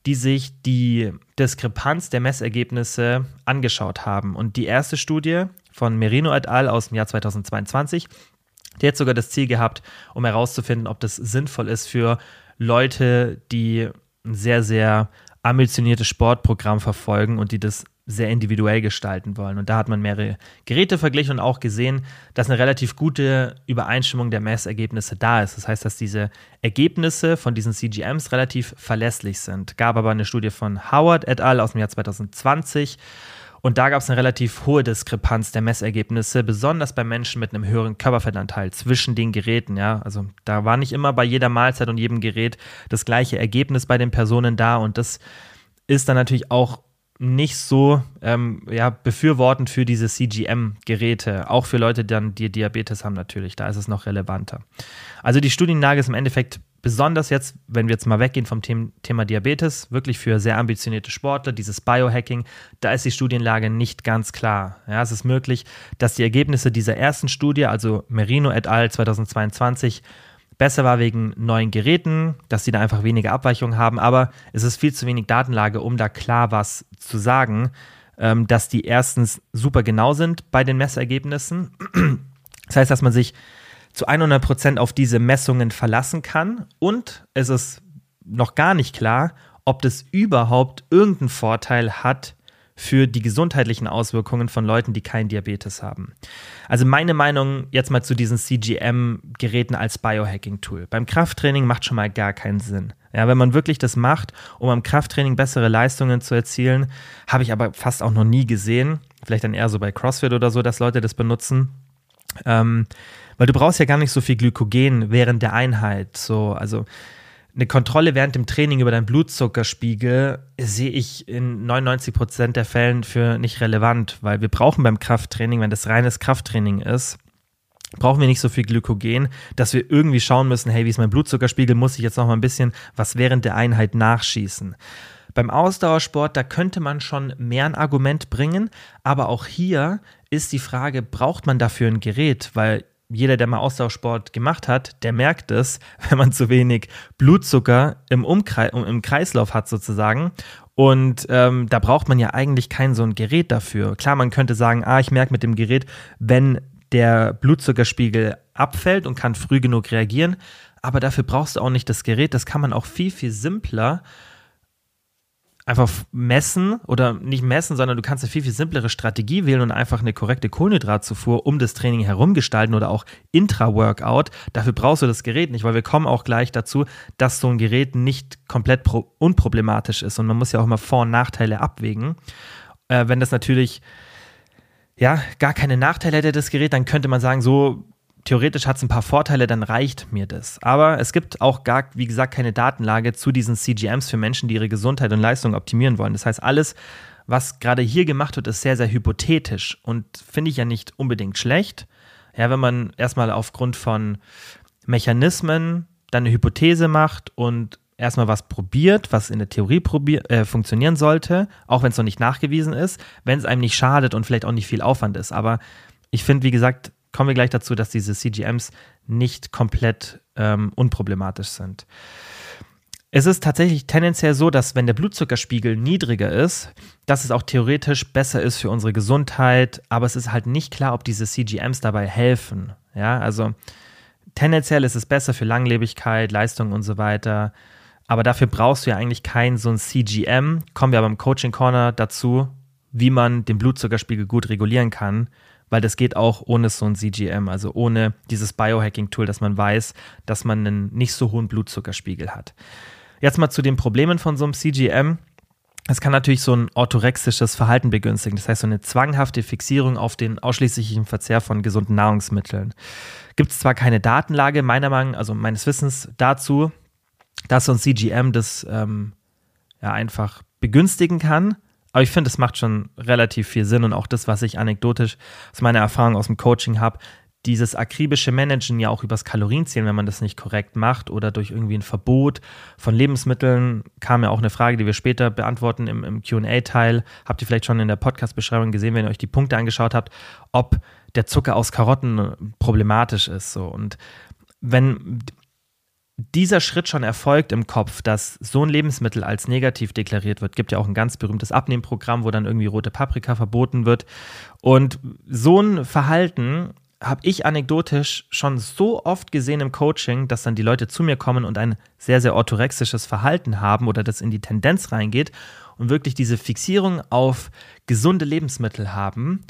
die sich die Diskrepanz der Messergebnisse angeschaut haben. Und die erste Studie von Merino et al. aus dem Jahr 2022. Der hat sogar das Ziel gehabt, um herauszufinden, ob das sinnvoll ist für Leute, die ein sehr, sehr ambitioniertes Sportprogramm verfolgen und die das sehr individuell gestalten wollen. Und da hat man mehrere Geräte verglichen und auch gesehen, dass eine relativ gute Übereinstimmung der Messergebnisse da ist. Das heißt, dass diese Ergebnisse von diesen CGMs relativ verlässlich sind. Gab aber eine Studie von Howard et al. aus dem Jahr 2020 und da gab es eine relativ hohe Diskrepanz der Messergebnisse, besonders bei Menschen mit einem höheren Körperfettanteil zwischen den Geräten. Ja, also da war nicht immer bei jeder Mahlzeit und jedem Gerät das gleiche Ergebnis bei den Personen da und das ist dann natürlich auch nicht so ähm, ja, befürwortend für diese CGM-Geräte, auch für Leute, dann, die Diabetes haben natürlich, da ist es noch relevanter. Also die Studienlage ist im Endeffekt besonders jetzt, wenn wir jetzt mal weggehen vom Thema Diabetes, wirklich für sehr ambitionierte Sportler, dieses Biohacking, da ist die Studienlage nicht ganz klar. Ja, es ist möglich, dass die Ergebnisse dieser ersten Studie, also Merino et al. 2022, besser war wegen neuen Geräten, dass sie da einfach weniger Abweichungen haben, aber es ist viel zu wenig Datenlage, um da klar was zu sagen, ähm, dass die erstens super genau sind bei den Messergebnissen. Das heißt, dass man sich zu 100 Prozent auf diese Messungen verlassen kann und es ist noch gar nicht klar, ob das überhaupt irgendeinen Vorteil hat für die gesundheitlichen Auswirkungen von Leuten, die keinen Diabetes haben. Also meine Meinung jetzt mal zu diesen CGM-Geräten als Biohacking-Tool. Beim Krafttraining macht schon mal gar keinen Sinn. Ja, wenn man wirklich das macht, um am Krafttraining bessere Leistungen zu erzielen, habe ich aber fast auch noch nie gesehen. Vielleicht dann eher so bei CrossFit oder so, dass Leute das benutzen. Ähm, weil du brauchst ja gar nicht so viel Glykogen während der Einheit. So, also eine Kontrolle während dem Training über deinen Blutzuckerspiegel sehe ich in 99 Prozent der Fällen für nicht relevant, weil wir brauchen beim Krafttraining, wenn das reines Krafttraining ist, brauchen wir nicht so viel Glykogen, dass wir irgendwie schauen müssen, hey, wie ist mein Blutzuckerspiegel, muss ich jetzt noch mal ein bisschen was während der Einheit nachschießen. Beim Ausdauersport, da könnte man schon mehr ein Argument bringen, aber auch hier ist die Frage, braucht man dafür ein Gerät? Weil jeder, der mal Austauschsport gemacht hat, der merkt es, wenn man zu wenig Blutzucker im, Umkreis, im Kreislauf hat sozusagen. Und ähm, da braucht man ja eigentlich kein so ein Gerät dafür. Klar, man könnte sagen, ah, ich merke mit dem Gerät, wenn der Blutzuckerspiegel abfällt und kann früh genug reagieren. Aber dafür brauchst du auch nicht das Gerät. Das kann man auch viel, viel simpler einfach messen oder nicht messen, sondern du kannst eine viel, viel simplere Strategie wählen und einfach eine korrekte Kohlenhydratzufuhr um das Training herum gestalten oder auch Intra-Workout. Dafür brauchst du das Gerät nicht, weil wir kommen auch gleich dazu, dass so ein Gerät nicht komplett unproblematisch ist und man muss ja auch immer Vor- und Nachteile abwägen. Äh, wenn das natürlich ja, gar keine Nachteile hätte, das Gerät, dann könnte man sagen, so theoretisch hat es ein paar Vorteile, dann reicht mir das. Aber es gibt auch gar, wie gesagt, keine Datenlage zu diesen CGMs für Menschen, die ihre Gesundheit und Leistung optimieren wollen. Das heißt, alles, was gerade hier gemacht wird, ist sehr, sehr hypothetisch und finde ich ja nicht unbedingt schlecht. Ja, wenn man erstmal aufgrund von Mechanismen dann eine Hypothese macht und erstmal was probiert, was in der Theorie probier äh, funktionieren sollte, auch wenn es noch nicht nachgewiesen ist, wenn es einem nicht schadet und vielleicht auch nicht viel Aufwand ist. Aber ich finde, wie gesagt, kommen wir gleich dazu, dass diese CGMs nicht komplett ähm, unproblematisch sind. Es ist tatsächlich tendenziell so, dass wenn der Blutzuckerspiegel niedriger ist, dass es auch theoretisch besser ist für unsere Gesundheit, aber es ist halt nicht klar, ob diese CGMs dabei helfen. Ja, also tendenziell ist es besser für Langlebigkeit, Leistung und so weiter, aber dafür brauchst du ja eigentlich kein so ein CGM. Kommen wir aber im Coaching Corner dazu, wie man den Blutzuckerspiegel gut regulieren kann weil das geht auch ohne so ein CGM, also ohne dieses Biohacking-Tool, dass man weiß, dass man einen nicht so hohen Blutzuckerspiegel hat. Jetzt mal zu den Problemen von so einem CGM. Es kann natürlich so ein orthorexisches Verhalten begünstigen, das heißt so eine zwanghafte Fixierung auf den ausschließlichen Verzehr von gesunden Nahrungsmitteln. Gibt es zwar keine Datenlage meiner Meinung, also meines Wissens dazu, dass so ein CGM das ähm, ja einfach begünstigen kann, aber ich finde, es macht schon relativ viel Sinn und auch das, was ich anekdotisch aus meiner Erfahrung aus dem Coaching habe, dieses akribische Managen ja auch übers Kalorienzählen, wenn man das nicht korrekt macht oder durch irgendwie ein Verbot von Lebensmitteln, kam ja auch eine Frage, die wir später beantworten im, im QA-Teil. Habt ihr vielleicht schon in der Podcast-Beschreibung gesehen, wenn ihr euch die Punkte angeschaut habt, ob der Zucker aus Karotten problematisch ist. So. Und wenn dieser Schritt schon erfolgt im Kopf, dass so ein Lebensmittel als negativ deklariert wird, gibt ja auch ein ganz berühmtes Abnehmprogramm, wo dann irgendwie rote Paprika verboten wird. Und so ein Verhalten habe ich anekdotisch schon so oft gesehen im Coaching, dass dann die Leute zu mir kommen und ein sehr, sehr orthorexisches Verhalten haben oder das in die Tendenz reingeht und wirklich diese Fixierung auf gesunde Lebensmittel haben,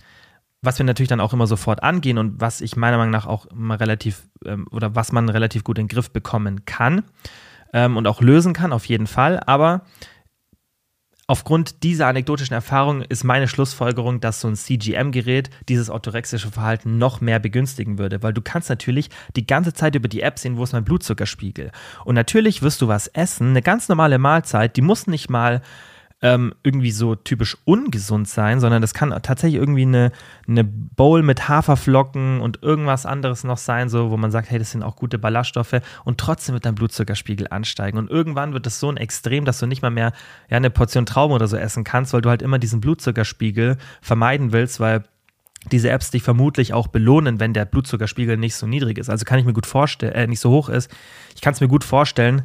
was wir natürlich dann auch immer sofort angehen und was ich meiner Meinung nach auch immer relativ ähm, oder was man relativ gut in den Griff bekommen kann ähm, und auch lösen kann, auf jeden Fall. Aber aufgrund dieser anekdotischen Erfahrung ist meine Schlussfolgerung, dass so ein CGM-Gerät dieses orthorexische Verhalten noch mehr begünstigen würde, weil du kannst natürlich die ganze Zeit über die App sehen, wo ist mein Blutzuckerspiegel. Und natürlich wirst du was essen, eine ganz normale Mahlzeit, die muss nicht mal ähm, irgendwie so typisch ungesund sein, sondern das kann tatsächlich irgendwie eine, eine Bowl mit Haferflocken und irgendwas anderes noch sein, so wo man sagt, hey, das sind auch gute Ballaststoffe und trotzdem wird dein Blutzuckerspiegel ansteigen. Und irgendwann wird es so ein Extrem, dass du nicht mal mehr ja, eine Portion Trauben oder so essen kannst, weil du halt immer diesen Blutzuckerspiegel vermeiden willst, weil diese Apps dich vermutlich auch belohnen, wenn der Blutzuckerspiegel nicht so niedrig ist. Also kann ich mir gut vorstellen, äh, nicht so hoch ist. Ich kann es mir gut vorstellen,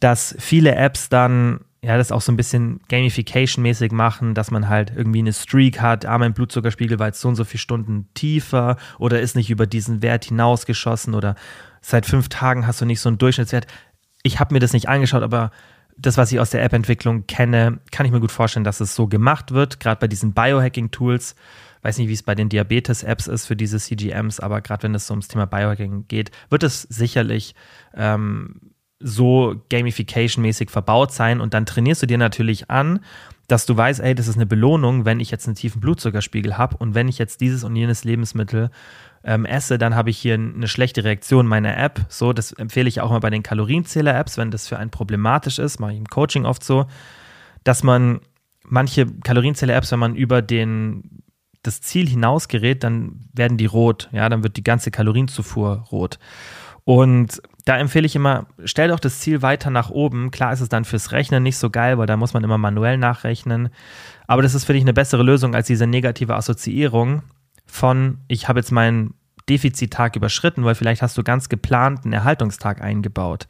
dass viele Apps dann ja, das auch so ein bisschen Gamification-mäßig machen, dass man halt irgendwie eine Streak hat, ah, mein Blutzuckerspiegel war jetzt so und so viele Stunden tiefer oder ist nicht über diesen Wert hinausgeschossen oder seit fünf Tagen hast du nicht so einen Durchschnittswert. Ich habe mir das nicht angeschaut, aber das, was ich aus der App-Entwicklung kenne, kann ich mir gut vorstellen, dass es so gemacht wird, gerade bei diesen Biohacking-Tools. Weiß nicht, wie es bei den Diabetes-Apps ist für diese CGMs, aber gerade wenn es so ums Thema Biohacking geht, wird es sicherlich ähm, so gamification-mäßig verbaut sein und dann trainierst du dir natürlich an, dass du weißt, ey, das ist eine Belohnung, wenn ich jetzt einen tiefen Blutzuckerspiegel habe und wenn ich jetzt dieses und jenes Lebensmittel ähm, esse, dann habe ich hier eine schlechte Reaktion meiner App. So, das empfehle ich auch mal bei den Kalorienzähler-Apps, wenn das für einen problematisch ist, mache ich im Coaching oft so, dass man manche Kalorienzähler-Apps, wenn man über den das Ziel hinausgerät, dann werden die rot, ja, dann wird die ganze Kalorienzufuhr rot. Und da empfehle ich immer, stell doch das Ziel weiter nach oben. Klar ist es dann fürs Rechnen nicht so geil, weil da muss man immer manuell nachrechnen. Aber das ist für dich eine bessere Lösung als diese negative Assoziierung von, ich habe jetzt meinen Defizittag überschritten, weil vielleicht hast du ganz geplant einen Erhaltungstag eingebaut.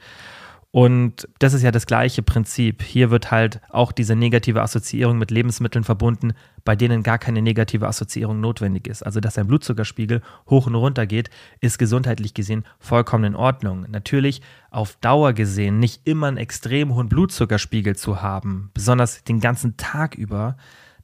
Und das ist ja das gleiche Prinzip. Hier wird halt auch diese negative Assoziierung mit Lebensmitteln verbunden, bei denen gar keine negative Assoziierung notwendig ist. Also, dass dein Blutzuckerspiegel hoch und runter geht, ist gesundheitlich gesehen vollkommen in Ordnung. Natürlich auf Dauer gesehen nicht immer einen extrem hohen Blutzuckerspiegel zu haben, besonders den ganzen Tag über,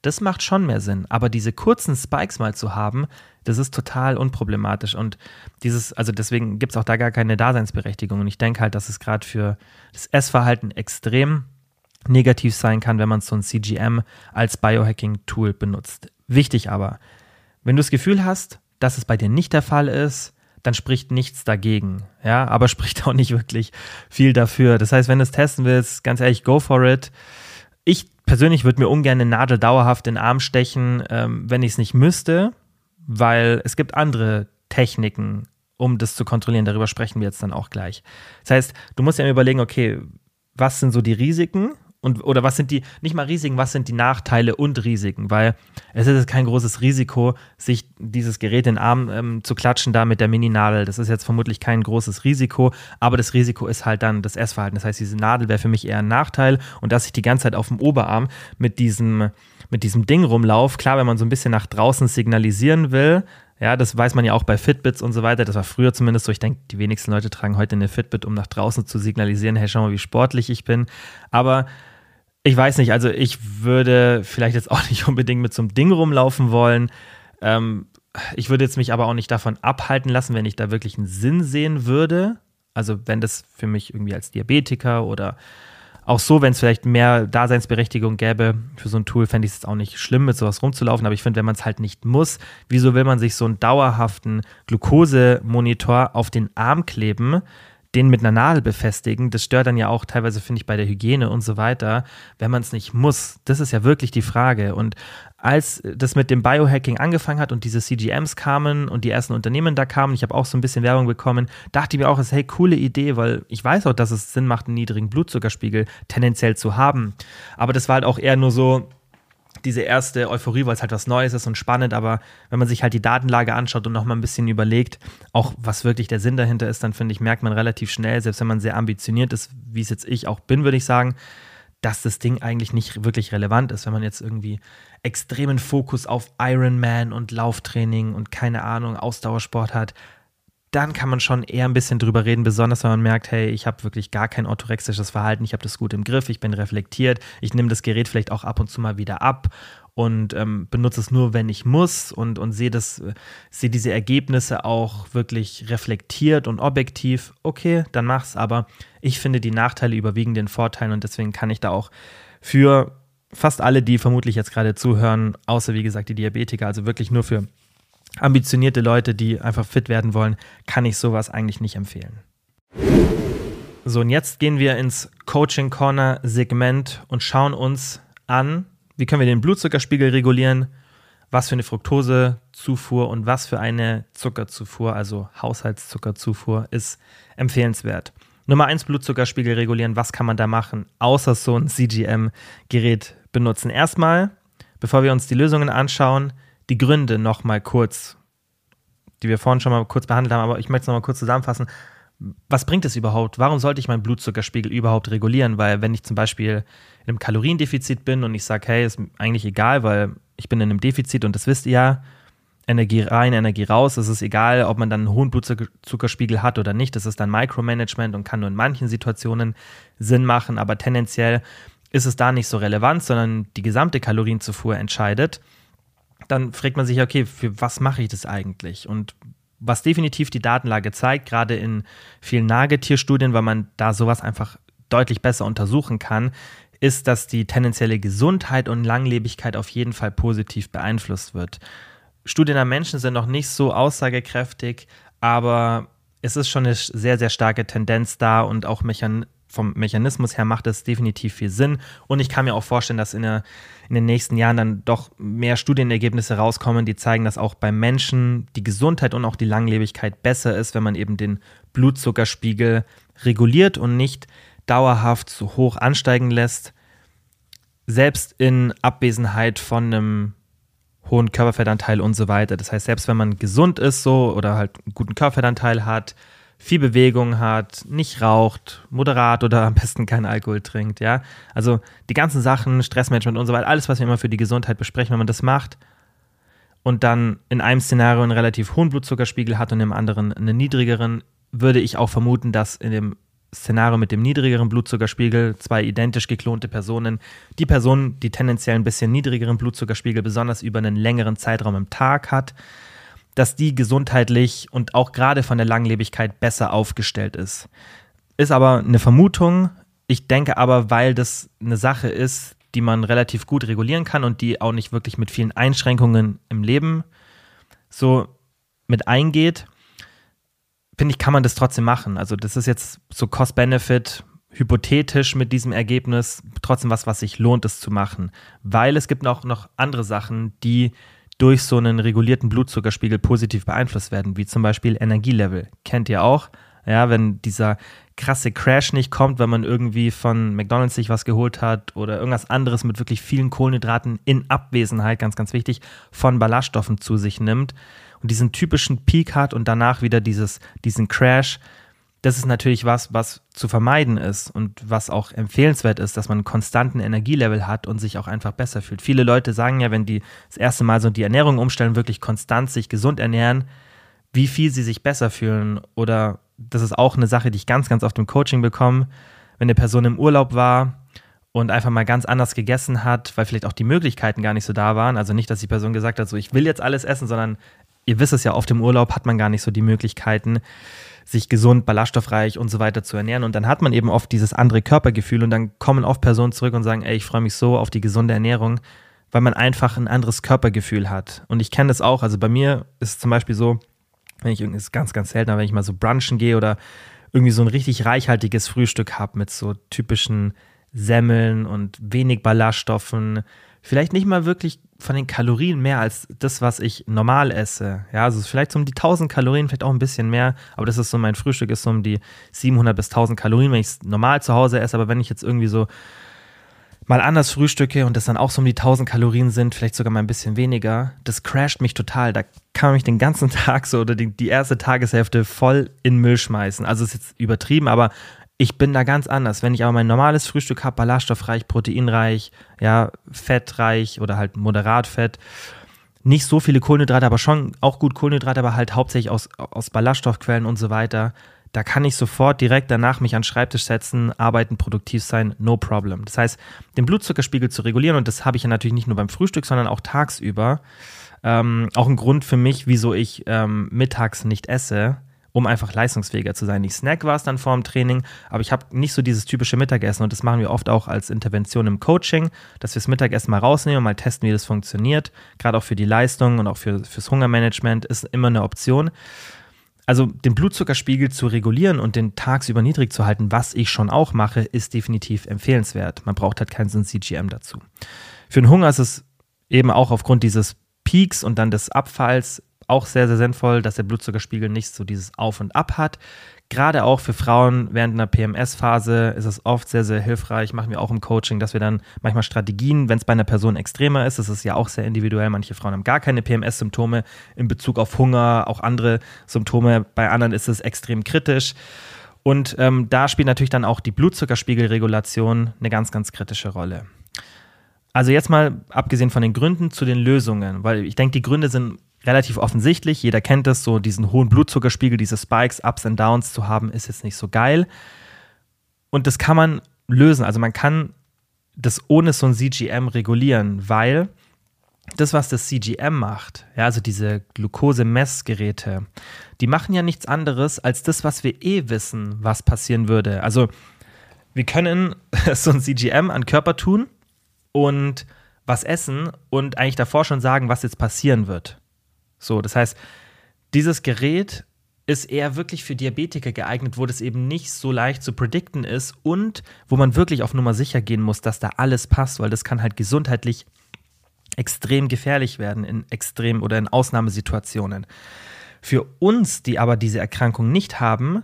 das macht schon mehr Sinn. Aber diese kurzen Spikes mal zu haben, das ist total unproblematisch. Und dieses, also deswegen gibt es auch da gar keine Daseinsberechtigung. Und ich denke halt, dass es gerade für das Essverhalten extrem negativ sein kann, wenn man so ein CGM als Biohacking-Tool benutzt. Wichtig aber, wenn du das Gefühl hast, dass es bei dir nicht der Fall ist, dann spricht nichts dagegen. Ja, aber spricht auch nicht wirklich viel dafür. Das heißt, wenn du es testen willst, ganz ehrlich, go for it. Ich persönlich würde mir ungern eine Nadel dauerhaft in den Arm stechen, ähm, wenn ich es nicht müsste, weil es gibt andere Techniken, um das zu kontrollieren. Darüber sprechen wir jetzt dann auch gleich. Das heißt, du musst ja überlegen, okay, was sind so die Risiken und, oder was sind die, nicht mal Risiken, was sind die Nachteile und Risiken? Weil es ist kein großes Risiko, sich dieses Gerät in den Arm ähm, zu klatschen, da mit der Mini-Nadel. Das ist jetzt vermutlich kein großes Risiko, aber das Risiko ist halt dann das Essverhalten. Das heißt, diese Nadel wäre für mich eher ein Nachteil und dass ich die ganze Zeit auf dem Oberarm mit diesem, mit diesem Ding rumlaufe. Klar, wenn man so ein bisschen nach draußen signalisieren will, ja, das weiß man ja auch bei Fitbits und so weiter. Das war früher zumindest so. Ich denke, die wenigsten Leute tragen heute eine Fitbit, um nach draußen zu signalisieren, hey, schau mal, wie sportlich ich bin. Aber ich weiß nicht, also ich würde vielleicht jetzt auch nicht unbedingt mit so einem Ding rumlaufen wollen. Ähm, ich würde jetzt mich aber auch nicht davon abhalten lassen, wenn ich da wirklich einen Sinn sehen würde. Also wenn das für mich irgendwie als Diabetiker oder auch so, wenn es vielleicht mehr Daseinsberechtigung gäbe für so ein Tool, fände ich es auch nicht schlimm, mit sowas rumzulaufen. Aber ich finde, wenn man es halt nicht muss, wieso will man sich so einen dauerhaften Glukosemonitor auf den Arm kleben? Den mit einer Nadel befestigen, das stört dann ja auch teilweise, finde ich, bei der Hygiene und so weiter, wenn man es nicht muss. Das ist ja wirklich die Frage. Und als das mit dem Biohacking angefangen hat und diese CGMs kamen und die ersten Unternehmen da kamen, ich habe auch so ein bisschen Werbung bekommen, dachte ich mir auch, es ist hey, coole Idee, weil ich weiß auch, dass es Sinn macht, einen niedrigen Blutzuckerspiegel tendenziell zu haben. Aber das war halt auch eher nur so, diese erste Euphorie, weil es halt was Neues ist und spannend, aber wenn man sich halt die Datenlage anschaut und nochmal ein bisschen überlegt, auch was wirklich der Sinn dahinter ist, dann finde ich, merkt man relativ schnell, selbst wenn man sehr ambitioniert ist, wie es jetzt ich auch bin, würde ich sagen, dass das Ding eigentlich nicht wirklich relevant ist, wenn man jetzt irgendwie extremen Fokus auf Ironman und Lauftraining und keine Ahnung, Ausdauersport hat, dann kann man schon eher ein bisschen drüber reden, besonders wenn man merkt, hey, ich habe wirklich gar kein orthorexisches Verhalten, ich habe das gut im Griff, ich bin reflektiert, ich nehme das Gerät vielleicht auch ab und zu mal wieder ab und ähm, benutze es nur, wenn ich muss und, und sehe das, sehe diese Ergebnisse auch wirklich reflektiert und objektiv. Okay, dann mach's, aber ich finde, die Nachteile überwiegen den Vorteilen und deswegen kann ich da auch für fast alle, die vermutlich jetzt gerade zuhören, außer wie gesagt die Diabetiker, also wirklich nur für ambitionierte Leute, die einfach fit werden wollen, kann ich sowas eigentlich nicht empfehlen. So, und jetzt gehen wir ins Coaching Corner Segment und schauen uns an, wie können wir den Blutzuckerspiegel regulieren, was für eine Fructosezufuhr und was für eine Zuckerzufuhr, also Haushaltszuckerzufuhr, ist empfehlenswert. Nummer eins Blutzuckerspiegel regulieren, was kann man da machen, außer so ein CGM-Gerät benutzen? Erstmal, bevor wir uns die Lösungen anschauen, die Gründe nochmal kurz, die wir vorhin schon mal kurz behandelt haben, aber ich möchte es nochmal kurz zusammenfassen. Was bringt es überhaupt? Warum sollte ich meinen Blutzuckerspiegel überhaupt regulieren? Weil wenn ich zum Beispiel in einem Kaloriendefizit bin und ich sage, hey, ist eigentlich egal, weil ich bin in einem Defizit und das wisst ihr ja, Energie rein, Energie raus. Es ist egal, ob man dann einen hohen Blutzuckerspiegel hat oder nicht. Das ist dann Micromanagement und kann nur in manchen Situationen Sinn machen, aber tendenziell ist es da nicht so relevant, sondern die gesamte Kalorienzufuhr entscheidet dann fragt man sich, okay, für was mache ich das eigentlich? Und was definitiv die Datenlage zeigt, gerade in vielen Nagetierstudien, weil man da sowas einfach deutlich besser untersuchen kann, ist, dass die tendenzielle Gesundheit und Langlebigkeit auf jeden Fall positiv beeinflusst wird. Studien am Menschen sind noch nicht so aussagekräftig, aber es ist schon eine sehr, sehr starke Tendenz da und auch Mechan vom Mechanismus her macht es definitiv viel Sinn. Und ich kann mir auch vorstellen, dass in, der, in, den nächsten Jahren dann doch mehr Studienergebnisse rauskommen, die zeigen, dass auch beim Menschen die Gesundheit und auch die Langlebigkeit besser ist, wenn man eben den Blutzuckerspiegel reguliert und nicht dauerhaft zu hoch ansteigen lässt, selbst in Abwesenheit von einem hohen Körperfettanteil und so weiter. Das heißt, selbst wenn man gesund ist so oder halt einen guten Körperfettanteil hat, viel Bewegung hat, nicht raucht, moderat oder am besten keinen Alkohol trinkt, ja. Also die ganzen Sachen, Stressmanagement und so weiter, alles, was wir immer für die Gesundheit besprechen, wenn man das macht und dann in einem Szenario einen relativ hohen Blutzuckerspiegel hat und im anderen einen niedrigeren, würde ich auch vermuten, dass in dem Szenario mit dem niedrigeren Blutzuckerspiegel zwei identisch geklonte Personen, die Person, die tendenziell ein bisschen niedrigeren Blutzuckerspiegel besonders über einen längeren Zeitraum im Tag hat, dass die gesundheitlich und auch gerade von der Langlebigkeit besser aufgestellt ist. Ist aber eine Vermutung. Ich denke aber, weil das eine Sache ist, die man relativ gut regulieren kann und die auch nicht wirklich mit vielen Einschränkungen im Leben so mit eingeht, finde ich, kann man das trotzdem machen. Also das ist jetzt so Cost-Benefit, hypothetisch mit diesem Ergebnis trotzdem was, was sich lohnt, es zu machen. Weil es gibt auch noch andere Sachen, die durch so einen regulierten Blutzuckerspiegel positiv beeinflusst werden, wie zum Beispiel Energielevel. Kennt ihr auch? Ja, wenn dieser krasse Crash nicht kommt, wenn man irgendwie von McDonalds sich was geholt hat oder irgendwas anderes mit wirklich vielen Kohlenhydraten in Abwesenheit, ganz, ganz wichtig, von Ballaststoffen zu sich nimmt und diesen typischen Peak hat und danach wieder dieses, diesen Crash, das ist natürlich was, was zu vermeiden ist und was auch empfehlenswert ist, dass man einen konstanten Energielevel hat und sich auch einfach besser fühlt. Viele Leute sagen ja, wenn die das erste Mal so die Ernährung umstellen, wirklich konstant sich gesund ernähren, wie viel sie sich besser fühlen. Oder das ist auch eine Sache, die ich ganz, ganz oft im Coaching bekomme, wenn eine Person im Urlaub war und einfach mal ganz anders gegessen hat, weil vielleicht auch die Möglichkeiten gar nicht so da waren. Also nicht, dass die Person gesagt hat, so ich will jetzt alles essen, sondern ihr wisst es ja, auf dem Urlaub hat man gar nicht so die Möglichkeiten sich gesund, ballaststoffreich und so weiter zu ernähren. Und dann hat man eben oft dieses andere Körpergefühl und dann kommen oft Personen zurück und sagen, ey, ich freue mich so auf die gesunde Ernährung, weil man einfach ein anderes Körpergefühl hat. Und ich kenne das auch. Also bei mir ist es zum Beispiel so, wenn ich ist ganz, ganz selten, wenn ich mal so brunchen gehe oder irgendwie so ein richtig reichhaltiges Frühstück habe mit so typischen Semmeln und wenig Ballaststoffen, vielleicht nicht mal wirklich von den Kalorien mehr als das, was ich normal esse. Ja, also vielleicht so um die 1000 Kalorien, vielleicht auch ein bisschen mehr, aber das ist so, mein Frühstück ist so um die 700 bis 1000 Kalorien, wenn ich es normal zu Hause esse, aber wenn ich jetzt irgendwie so mal anders frühstücke und das dann auch so um die 1000 Kalorien sind, vielleicht sogar mal ein bisschen weniger, das crasht mich total. Da kann man mich den ganzen Tag so oder die, die erste Tageshälfte voll in Müll schmeißen. Also ist jetzt übertrieben, aber ich bin da ganz anders. Wenn ich aber mein normales Frühstück habe, ballaststoffreich, proteinreich, ja, fettreich oder halt moderat fett, nicht so viele Kohlenhydrate, aber schon auch gut Kohlenhydrate, aber halt hauptsächlich aus, aus Ballaststoffquellen und so weiter. Da kann ich sofort direkt danach mich an den Schreibtisch setzen, arbeiten, produktiv sein, no problem. Das heißt, den Blutzuckerspiegel zu regulieren, und das habe ich ja natürlich nicht nur beim Frühstück, sondern auch tagsüber. Ähm, auch ein Grund für mich, wieso ich ähm, mittags nicht esse, um einfach leistungsfähiger zu sein. Ich snack war es dann vor dem Training, aber ich habe nicht so dieses typische Mittagessen und das machen wir oft auch als Intervention im Coaching, dass wir das Mittagessen mal rausnehmen und mal testen, wie das funktioniert. Gerade auch für die Leistung und auch für, fürs Hungermanagement ist immer eine Option. Also den Blutzuckerspiegel zu regulieren und den tagsüber niedrig zu halten, was ich schon auch mache, ist definitiv empfehlenswert. Man braucht halt keinen CGM dazu. Für den Hunger ist es eben auch aufgrund dieses Peaks und dann des Abfalls auch sehr, sehr sinnvoll, dass der Blutzuckerspiegel nicht so dieses Auf und Ab hat. Gerade auch für Frauen während einer PMS-Phase ist es oft sehr, sehr hilfreich. Machen wir auch im Coaching, dass wir dann manchmal Strategien, wenn es bei einer Person extremer ist, das ist ja auch sehr individuell. Manche Frauen haben gar keine PMS-Symptome in Bezug auf Hunger, auch andere Symptome. Bei anderen ist es extrem kritisch. Und ähm, da spielt natürlich dann auch die Blutzuckerspiegelregulation eine ganz, ganz kritische Rolle. Also jetzt mal abgesehen von den Gründen zu den Lösungen, weil ich denke, die Gründe sind relativ offensichtlich. Jeder kennt es, so diesen hohen Blutzuckerspiegel, diese Spikes, Ups und Downs zu haben, ist jetzt nicht so geil. Und das kann man lösen. Also man kann das ohne so ein CGM regulieren, weil das, was das CGM macht, ja, also diese Glukosemessgeräte, die machen ja nichts anderes als das, was wir eh wissen, was passieren würde. Also wir können so ein CGM an Körper tun und was essen und eigentlich davor schon sagen, was jetzt passieren wird. So, das heißt, dieses Gerät ist eher wirklich für Diabetiker geeignet, wo das eben nicht so leicht zu predikten ist und wo man wirklich auf Nummer sicher gehen muss, dass da alles passt, weil das kann halt gesundheitlich extrem gefährlich werden in extrem oder in Ausnahmesituationen. Für uns, die aber diese Erkrankung nicht haben,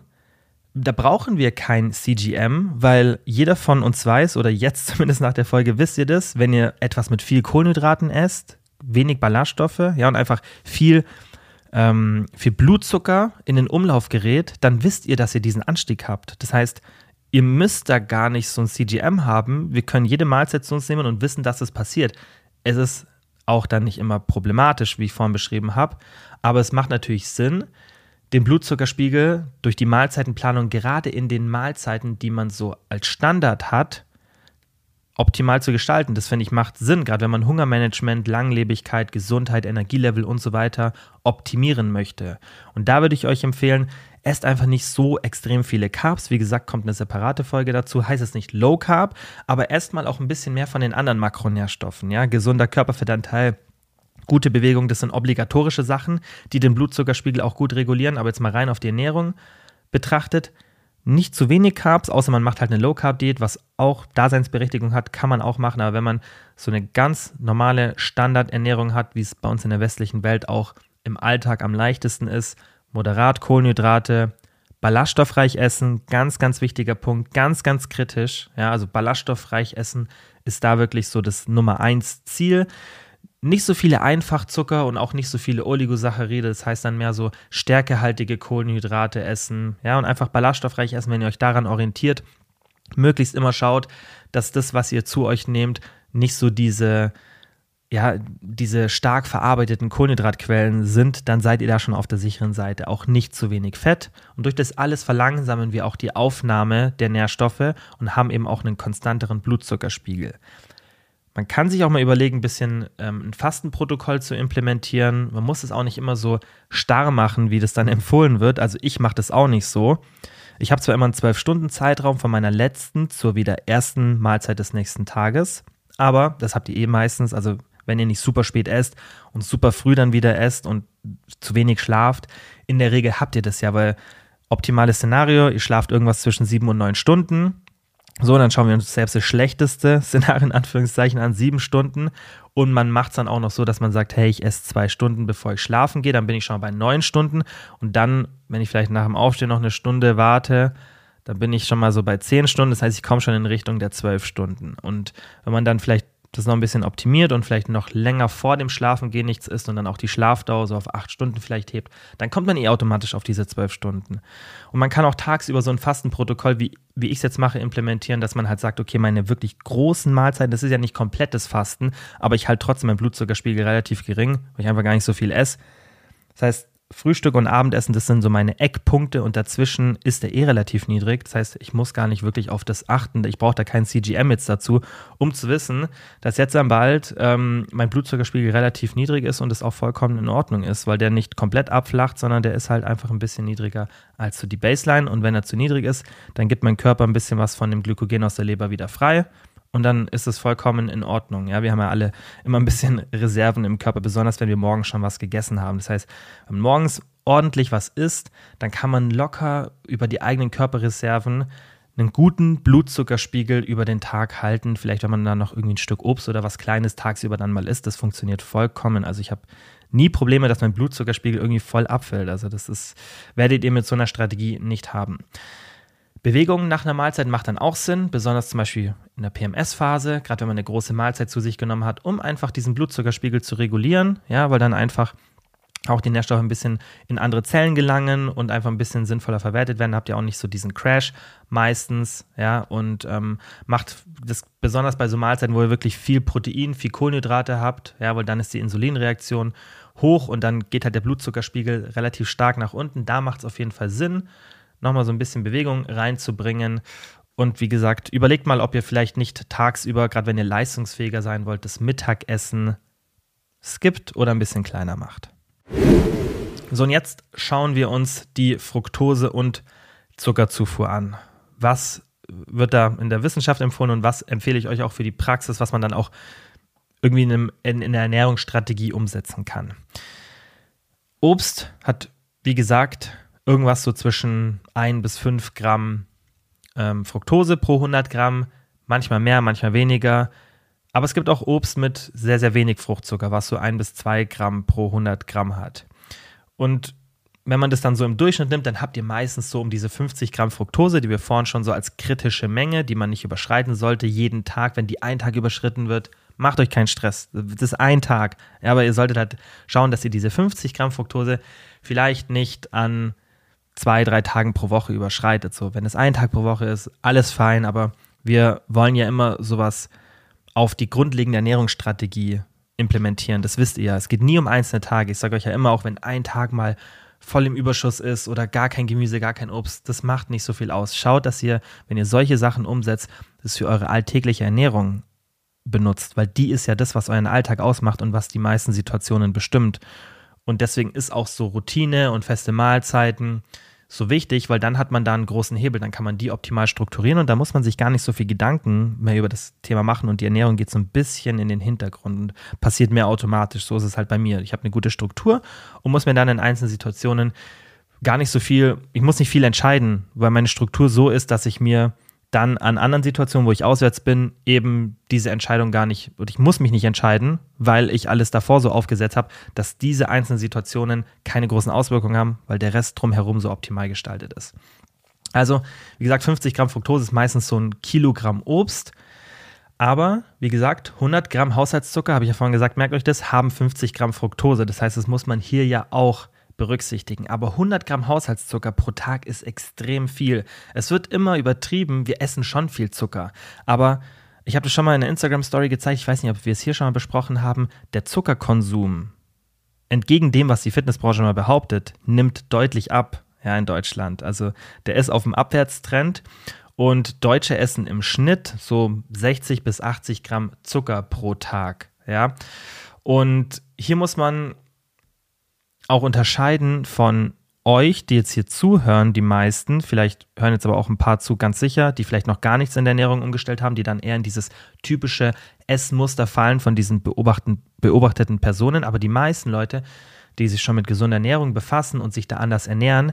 da brauchen wir kein CGM, weil jeder von uns weiß, oder jetzt zumindest nach der Folge wisst ihr das, wenn ihr etwas mit viel Kohlenhydraten esst, wenig Ballaststoffe, ja, und einfach viel, ähm, viel Blutzucker in den Umlauf gerät, dann wisst ihr, dass ihr diesen Anstieg habt. Das heißt, ihr müsst da gar nicht so ein CGM haben. Wir können jede Mahlzeit zu uns nehmen und wissen, dass es passiert. Es ist auch dann nicht immer problematisch, wie ich vorhin beschrieben habe, aber es macht natürlich Sinn, den Blutzuckerspiegel durch die Mahlzeitenplanung gerade in den Mahlzeiten, die man so als Standard hat, optimal zu gestalten. Das finde ich macht Sinn, gerade wenn man Hungermanagement, Langlebigkeit, Gesundheit, Energielevel und so weiter optimieren möchte. Und da würde ich euch empfehlen, esst einfach nicht so extrem viele Carbs. Wie gesagt, kommt eine separate Folge dazu. Heißt es nicht Low Carb, aber esst mal auch ein bisschen mehr von den anderen Makronährstoffen. Ja, gesunder Körperfettanteil. Gute Bewegung, das sind obligatorische Sachen, die den Blutzuckerspiegel auch gut regulieren. Aber jetzt mal rein auf die Ernährung betrachtet, nicht zu wenig Carbs, außer man macht halt eine Low-Carb-Diät, was auch Daseinsberechtigung hat, kann man auch machen. Aber wenn man so eine ganz normale Standardernährung hat, wie es bei uns in der westlichen Welt auch im Alltag am leichtesten ist, moderat Kohlenhydrate, ballaststoffreich essen, ganz, ganz wichtiger Punkt, ganz, ganz kritisch. Ja, also ballaststoffreich essen ist da wirklich so das Nummer eins Ziel nicht so viele Einfachzucker und auch nicht so viele Oligosaccharide. Das heißt dann mehr so stärkehaltige Kohlenhydrate essen. Ja, und einfach ballaststoffreich essen, wenn ihr euch daran orientiert. Möglichst immer schaut, dass das, was ihr zu euch nehmt, nicht so diese, ja, diese stark verarbeiteten Kohlenhydratquellen sind, dann seid ihr da schon auf der sicheren Seite. Auch nicht zu wenig Fett. Und durch das alles verlangsamen wir auch die Aufnahme der Nährstoffe und haben eben auch einen konstanteren Blutzuckerspiegel. Man kann sich auch mal überlegen, ein bisschen ähm, ein Fastenprotokoll zu implementieren. Man muss es auch nicht immer so starr machen, wie das dann empfohlen wird. Also ich mache das auch nicht so. Ich habe zwar immer einen 12-Stunden-Zeitraum von meiner letzten zur wieder ersten Mahlzeit des nächsten Tages, aber das habt ihr eh meistens. Also wenn ihr nicht super spät esst und super früh dann wieder esst und zu wenig schlaft, in der Regel habt ihr das ja, weil optimales Szenario, ihr schlaft irgendwas zwischen sieben und neun Stunden so, dann schauen wir uns selbst das schlechteste Szenario in Anführungszeichen an, sieben Stunden. Und man macht es dann auch noch so, dass man sagt, hey, ich esse zwei Stunden, bevor ich schlafen gehe. Dann bin ich schon bei neun Stunden. Und dann, wenn ich vielleicht nach dem Aufstehen noch eine Stunde warte, dann bin ich schon mal so bei 10 Stunden. Das heißt, ich komme schon in Richtung der 12 Stunden. Und wenn man dann vielleicht das noch ein bisschen optimiert und vielleicht noch länger vor dem Schlafengehen nichts isst und dann auch die Schlafdauer so auf acht Stunden vielleicht hebt, dann kommt man eh automatisch auf diese zwölf Stunden. Und man kann auch tagsüber so ein Fastenprotokoll, wie, wie ich es jetzt mache, implementieren, dass man halt sagt, okay, meine wirklich großen Mahlzeiten, das ist ja nicht komplettes Fasten, aber ich halte trotzdem meinen Blutzuckerspiegel relativ gering, weil ich einfach gar nicht so viel esse. Das heißt, Frühstück und Abendessen, das sind so meine Eckpunkte und dazwischen ist der eh relativ niedrig. Das heißt, ich muss gar nicht wirklich auf das achten. Ich brauche da kein CGM jetzt dazu, um zu wissen, dass jetzt dann bald ähm, mein Blutzuckerspiegel relativ niedrig ist und es auch vollkommen in Ordnung ist, weil der nicht komplett abflacht, sondern der ist halt einfach ein bisschen niedriger als so die Baseline. Und wenn er zu niedrig ist, dann gibt mein Körper ein bisschen was von dem Glykogen aus der Leber wieder frei und dann ist es vollkommen in Ordnung. Ja, wir haben ja alle immer ein bisschen Reserven im Körper, besonders wenn wir morgens schon was gegessen haben. Das heißt, wenn morgens ordentlich was isst, dann kann man locker über die eigenen Körperreserven einen guten Blutzuckerspiegel über den Tag halten. Vielleicht, wenn man dann noch irgendwie ein Stück Obst oder was Kleines tagsüber dann mal isst, das funktioniert vollkommen. Also ich habe nie Probleme, dass mein Blutzuckerspiegel irgendwie voll abfällt. Also das ist, werdet ihr mit so einer Strategie nicht haben. Bewegung nach einer Mahlzeit macht dann auch Sinn, besonders zum Beispiel in der PMS-Phase, gerade wenn man eine große Mahlzeit zu sich genommen hat, um einfach diesen Blutzuckerspiegel zu regulieren, ja, weil dann einfach auch die Nährstoffe ein bisschen in andere Zellen gelangen und einfach ein bisschen sinnvoller verwertet werden. Habt ihr auch nicht so diesen Crash meistens, ja, und ähm, macht das besonders bei so Mahlzeiten, wo ihr wirklich viel Protein, viel Kohlenhydrate habt, ja, weil dann ist die Insulinreaktion hoch und dann geht halt der Blutzuckerspiegel relativ stark nach unten. Da macht es auf jeden Fall Sinn nochmal so ein bisschen Bewegung reinzubringen. Und wie gesagt, überlegt mal, ob ihr vielleicht nicht tagsüber, gerade wenn ihr leistungsfähiger sein wollt, das Mittagessen skippt oder ein bisschen kleiner macht. So, und jetzt schauen wir uns die Fructose- und Zuckerzufuhr an. Was wird da in der Wissenschaft empfohlen und was empfehle ich euch auch für die Praxis, was man dann auch irgendwie in, einem, in, in der Ernährungsstrategie umsetzen kann? Obst hat, wie gesagt, irgendwas so zwischen 1 bis 5 Gramm ähm, Fructose pro 100 Gramm, manchmal mehr, manchmal weniger. Aber es gibt auch Obst mit sehr, sehr wenig Fruchtzucker, was so 1 bis 2 Gramm pro 100 Gramm hat. Und wenn man das dann so im Durchschnitt nimmt, dann habt ihr meistens so um diese 50 Gramm Fructose, die wir vorhin schon so als kritische Menge, die man nicht überschreiten sollte, jeden Tag, wenn die ein Tag überschritten wird, macht euch keinen Stress. Das ist ein Tag. Aber ihr solltet halt schauen, dass ihr diese 50 Gramm Fructose vielleicht nicht an zwei, drei Tagen pro Woche überschreitet. So, wenn es ein Tag pro Woche ist, alles fein, aber wir wollen ja immer sowas auf die grundlegende Ernährungsstrategie implementieren. Das wisst ihr ja. Es geht nie um einzelne Tage. Ich sage euch ja immer, auch wenn ein Tag mal voll im Überschuss ist oder gar kein Gemüse, gar kein Obst, das macht nicht so viel aus. Schaut, dass ihr, wenn ihr solche Sachen umsetzt, das für eure alltägliche Ernährung benutzt, weil die ist ja das, was euren Alltag ausmacht und was die meisten Situationen bestimmt. Und deswegen ist auch so Routine und feste Mahlzeiten so wichtig, weil dann hat man da einen großen Hebel, dann kann man die optimal strukturieren und da muss man sich gar nicht so viel Gedanken mehr über das Thema machen und die Ernährung geht so ein bisschen in den Hintergrund und passiert mehr automatisch. So ist es halt bei mir. Ich habe eine gute Struktur und muss mir dann in einzelnen Situationen gar nicht so viel, ich muss nicht viel entscheiden, weil meine Struktur so ist, dass ich mir dann an anderen Situationen, wo ich auswärts bin, eben diese Entscheidung gar nicht, und ich muss mich nicht entscheiden, weil ich alles davor so aufgesetzt habe, dass diese einzelnen Situationen keine großen Auswirkungen haben, weil der Rest drumherum so optimal gestaltet ist. Also, wie gesagt, 50 Gramm Fructose ist meistens so ein Kilogramm Obst. Aber, wie gesagt, 100 Gramm Haushaltszucker, habe ich ja vorhin gesagt, merkt euch das, haben 50 Gramm Fructose. Das heißt, das muss man hier ja auch berücksichtigen. Aber 100 Gramm Haushaltszucker pro Tag ist extrem viel. Es wird immer übertrieben, wir essen schon viel Zucker. Aber ich habe das schon mal in einer Instagram-Story gezeigt, ich weiß nicht, ob wir es hier schon mal besprochen haben, der Zuckerkonsum, entgegen dem, was die Fitnessbranche mal behauptet, nimmt deutlich ab ja, in Deutschland. Also der ist auf dem Abwärtstrend und Deutsche essen im Schnitt so 60 bis 80 Gramm Zucker pro Tag. Ja. Und hier muss man auch unterscheiden von euch, die jetzt hier zuhören, die meisten, vielleicht hören jetzt aber auch ein paar zu, ganz sicher, die vielleicht noch gar nichts in der Ernährung umgestellt haben, die dann eher in dieses typische Essmuster fallen von diesen beobachteten Personen. Aber die meisten Leute, die sich schon mit gesunder Ernährung befassen und sich da anders ernähren,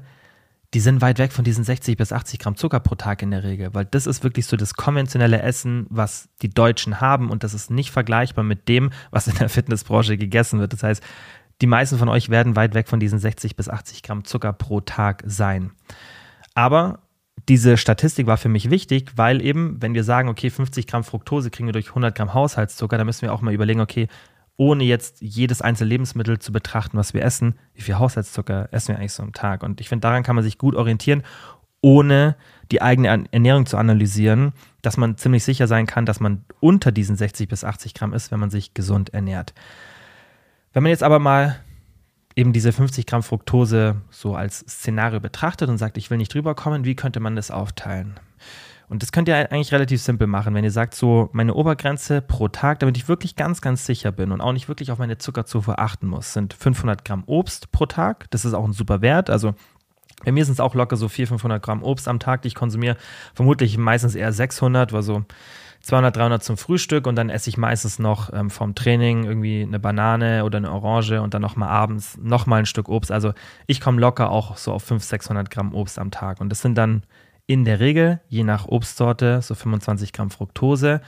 die sind weit weg von diesen 60 bis 80 Gramm Zucker pro Tag in der Regel, weil das ist wirklich so das konventionelle Essen, was die Deutschen haben und das ist nicht vergleichbar mit dem, was in der Fitnessbranche gegessen wird. Das heißt, die meisten von euch werden weit weg von diesen 60 bis 80 Gramm Zucker pro Tag sein. Aber diese Statistik war für mich wichtig, weil eben, wenn wir sagen, okay, 50 Gramm Fructose kriegen wir durch 100 Gramm Haushaltszucker, dann müssen wir auch mal überlegen, okay, ohne jetzt jedes einzelne Lebensmittel zu betrachten, was wir essen, wie viel Haushaltszucker essen wir eigentlich so am Tag. Und ich finde, daran kann man sich gut orientieren, ohne die eigene Ernährung zu analysieren, dass man ziemlich sicher sein kann, dass man unter diesen 60 bis 80 Gramm ist, wenn man sich gesund ernährt. Wenn man jetzt aber mal eben diese 50 Gramm Fructose so als Szenario betrachtet und sagt, ich will nicht drüber kommen, wie könnte man das aufteilen? Und das könnt ihr eigentlich relativ simpel machen, wenn ihr sagt, so meine Obergrenze pro Tag, damit ich wirklich ganz, ganz sicher bin und auch nicht wirklich auf meine Zuckerzufuhr achten muss, sind 500 Gramm Obst pro Tag. Das ist auch ein super Wert. Also bei mir sind es auch locker so 400, 500 Gramm Obst am Tag, die ich konsumiere. Vermutlich meistens eher 600, weil so 200, 300 zum Frühstück und dann esse ich meistens noch ähm, vom Training irgendwie eine Banane oder eine Orange und dann nochmal abends nochmal ein Stück Obst. Also ich komme locker auch so auf 500, 600 Gramm Obst am Tag. Und das sind dann in der Regel, je nach Obstsorte, so 25 Gramm Fructose.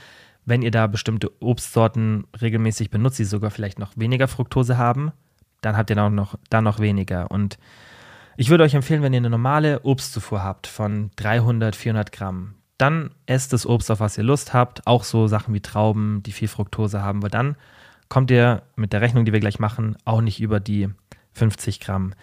Wenn ihr da bestimmte Obstsorten regelmäßig benutzt, die sogar vielleicht noch weniger Fructose haben, dann habt ihr da noch, da noch weniger. Und ich würde euch empfehlen, wenn ihr eine normale Obstzufuhr habt von 300, 400 Gramm, dann esst das Obst, auf was ihr Lust habt. Auch so Sachen wie Trauben, die viel Fructose haben, weil dann kommt ihr mit der Rechnung, die wir gleich machen, auch nicht über die 50 Gramm.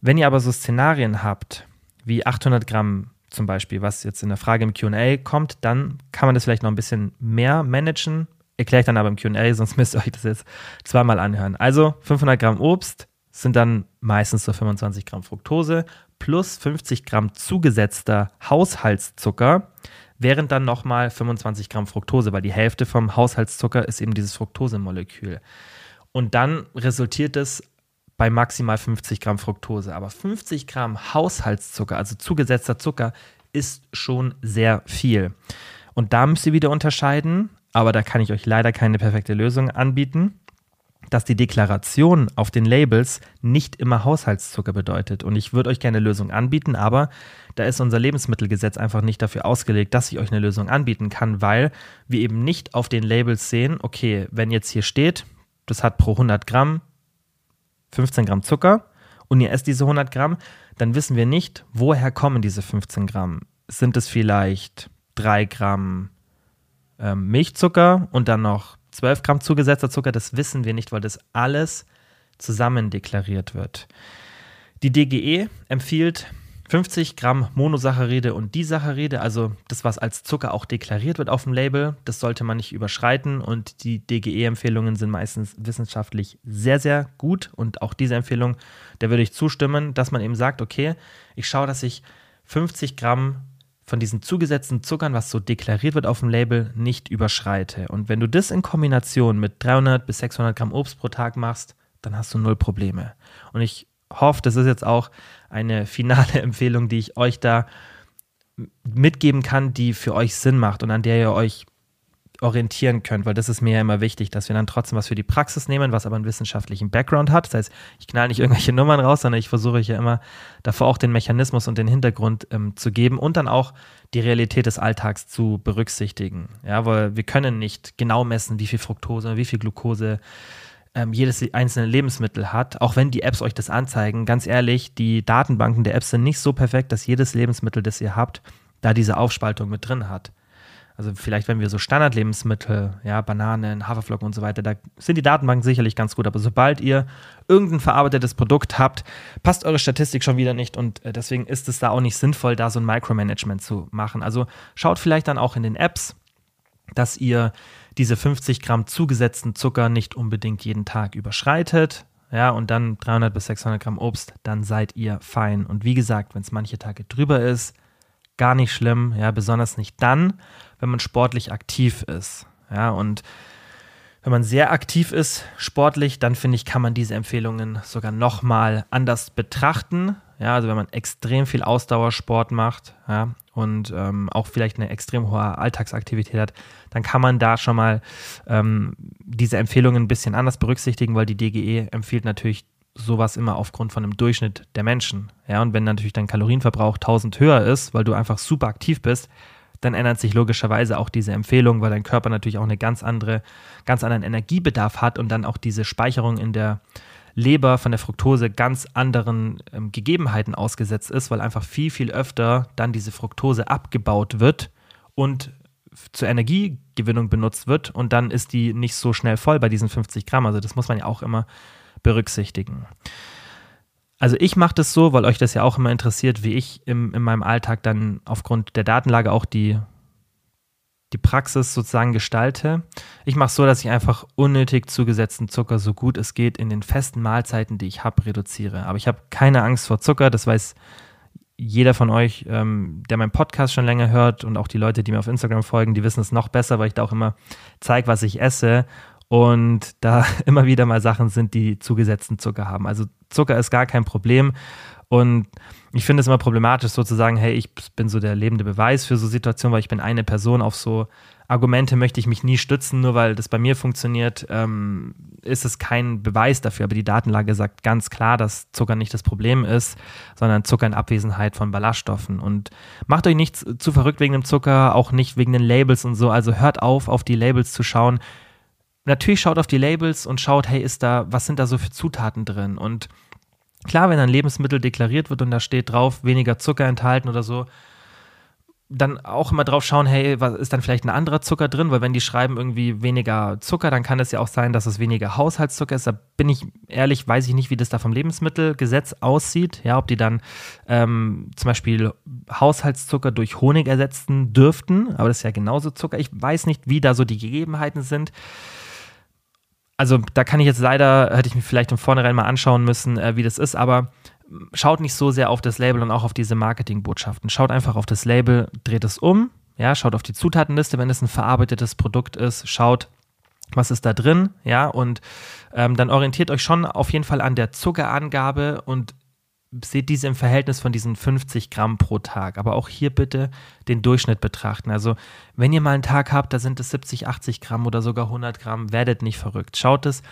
Wenn ihr aber so Szenarien habt, wie 800 Gramm zum Beispiel, was jetzt in der Frage im QA kommt, dann kann man das vielleicht noch ein bisschen mehr managen. Erkläre ich dann aber im QA, sonst müsst ihr euch das jetzt zweimal anhören. Also 500 Gramm Obst sind dann meistens so 25 Gramm Fructose plus 50 Gramm zugesetzter Haushaltszucker, während dann nochmal 25 Gramm Fructose, weil die Hälfte vom Haushaltszucker ist eben dieses Fructosemolekül. Und dann resultiert es bei maximal 50 Gramm Fructose. Aber 50 Gramm Haushaltszucker, also zugesetzter Zucker, ist schon sehr viel. Und da müsst ihr wieder unterscheiden, aber da kann ich euch leider keine perfekte Lösung anbieten dass die Deklaration auf den Labels nicht immer Haushaltszucker bedeutet. Und ich würde euch gerne eine Lösung anbieten, aber da ist unser Lebensmittelgesetz einfach nicht dafür ausgelegt, dass ich euch eine Lösung anbieten kann, weil wir eben nicht auf den Labels sehen, okay, wenn jetzt hier steht, das hat pro 100 Gramm 15 Gramm Zucker und ihr esst diese 100 Gramm, dann wissen wir nicht, woher kommen diese 15 Gramm. Sind es vielleicht 3 Gramm ähm, Milchzucker und dann noch 12 Gramm zugesetzter Zucker, das wissen wir nicht, weil das alles zusammen deklariert wird. Die DGE empfiehlt 50 Gramm Monosaccharide und Disaccharide, also das, was als Zucker auch deklariert wird auf dem Label, das sollte man nicht überschreiten und die DGE-Empfehlungen sind meistens wissenschaftlich sehr, sehr gut und auch diese Empfehlung, der würde ich zustimmen, dass man eben sagt, okay, ich schaue, dass ich 50 Gramm von diesen zugesetzten Zuckern, was so deklariert wird auf dem Label, nicht überschreite. Und wenn du das in Kombination mit 300 bis 600 Gramm Obst pro Tag machst, dann hast du null Probleme. Und ich hoffe, das ist jetzt auch eine finale Empfehlung, die ich euch da mitgeben kann, die für euch Sinn macht und an der ihr euch orientieren könnt, weil das ist mir ja immer wichtig, dass wir dann trotzdem was für die Praxis nehmen, was aber einen wissenschaftlichen Background hat. Das heißt, ich knall nicht irgendwelche Nummern raus, sondern ich versuche ja immer davor auch den Mechanismus und den Hintergrund ähm, zu geben und dann auch die Realität des Alltags zu berücksichtigen. Ja, weil wir können nicht genau messen, wie viel Fructose, wie viel Glucose ähm, jedes einzelne Lebensmittel hat, auch wenn die Apps euch das anzeigen. Ganz ehrlich, die Datenbanken der Apps sind nicht so perfekt, dass jedes Lebensmittel, das ihr habt, da diese Aufspaltung mit drin hat. Also vielleicht, wenn wir so Standardlebensmittel, ja, Bananen, Haferflocken und so weiter, da sind die Datenbanken sicherlich ganz gut. Aber sobald ihr irgendein verarbeitetes Produkt habt, passt eure Statistik schon wieder nicht und äh, deswegen ist es da auch nicht sinnvoll, da so ein Micromanagement zu machen. Also schaut vielleicht dann auch in den Apps, dass ihr diese 50 Gramm zugesetzten Zucker nicht unbedingt jeden Tag überschreitet. Ja, und dann 300 bis 600 Gramm Obst, dann seid ihr fein. Und wie gesagt, wenn es manche Tage drüber ist, gar nicht schlimm, ja, besonders nicht dann, wenn man sportlich aktiv ist. Ja, und wenn man sehr aktiv ist, sportlich, dann finde ich, kann man diese Empfehlungen sogar nochmal anders betrachten. Ja, also wenn man extrem viel Ausdauersport macht, ja, und ähm, auch vielleicht eine extrem hohe Alltagsaktivität hat, dann kann man da schon mal ähm, diese Empfehlungen ein bisschen anders berücksichtigen, weil die DGE empfiehlt natürlich sowas immer aufgrund von einem Durchschnitt der Menschen. Ja, und wenn natürlich dein Kalorienverbrauch 1000 höher ist, weil du einfach super aktiv bist, dann ändert sich logischerweise auch diese Empfehlung, weil dein Körper natürlich auch eine ganz andere, ganz anderen Energiebedarf hat und dann auch diese Speicherung in der Leber von der Fructose ganz anderen ähm, Gegebenheiten ausgesetzt ist, weil einfach viel, viel öfter dann diese Fructose abgebaut wird und zur Energiegewinnung benutzt wird und dann ist die nicht so schnell voll bei diesen 50 Gramm. Also das muss man ja auch immer berücksichtigen. Also ich mache das so, weil euch das ja auch immer interessiert, wie ich im, in meinem Alltag dann aufgrund der Datenlage auch die, die Praxis sozusagen gestalte. Ich mache es so, dass ich einfach unnötig zugesetzten Zucker so gut es geht in den festen Mahlzeiten, die ich habe, reduziere. Aber ich habe keine Angst vor Zucker, das weiß jeder von euch, ähm, der meinen Podcast schon länger hört und auch die Leute, die mir auf Instagram folgen, die wissen es noch besser, weil ich da auch immer zeige, was ich esse und da immer wieder mal Sachen sind, die zugesetzten Zucker haben. Also Zucker ist gar kein Problem und ich finde es immer problematisch, so zu sagen, hey, ich bin so der lebende Beweis für so Situationen, weil ich bin eine Person auf so Argumente möchte ich mich nie stützen, nur weil das bei mir funktioniert, ähm, ist es kein Beweis dafür. Aber die Datenlage sagt ganz klar, dass Zucker nicht das Problem ist, sondern Zucker in Abwesenheit von Ballaststoffen. Und macht euch nicht zu verrückt wegen dem Zucker, auch nicht wegen den Labels und so. Also hört auf, auf die Labels zu schauen. Natürlich schaut auf die Labels und schaut, hey, ist da, was sind da so für Zutaten drin? Und klar, wenn ein Lebensmittel deklariert wird und da steht drauf, weniger Zucker enthalten oder so, dann auch immer drauf schauen, hey, was ist dann vielleicht ein anderer Zucker drin? Weil wenn die schreiben irgendwie weniger Zucker, dann kann es ja auch sein, dass es weniger Haushaltszucker ist. Da bin ich ehrlich, weiß ich nicht, wie das da vom Lebensmittelgesetz aussieht. Ja, ob die dann ähm, zum Beispiel Haushaltszucker durch Honig ersetzen dürften, aber das ist ja genauso Zucker. Ich weiß nicht, wie da so die Gegebenheiten sind. Also da kann ich jetzt leider, hätte ich mir vielleicht im Vornherein mal anschauen müssen, äh, wie das ist, aber schaut nicht so sehr auf das Label und auch auf diese Marketingbotschaften. Schaut einfach auf das Label, dreht es um, ja, schaut auf die Zutatenliste, wenn es ein verarbeitetes Produkt ist, schaut, was ist da drin, ja, und ähm, dann orientiert euch schon auf jeden Fall an der Zuckerangabe und seht diese im Verhältnis von diesen 50 Gramm pro Tag. Aber auch hier bitte den Durchschnitt betrachten. Also, wenn ihr mal einen Tag habt, da sind es 70, 80 Gramm oder sogar 100 Gramm, werdet nicht verrückt. Schaut es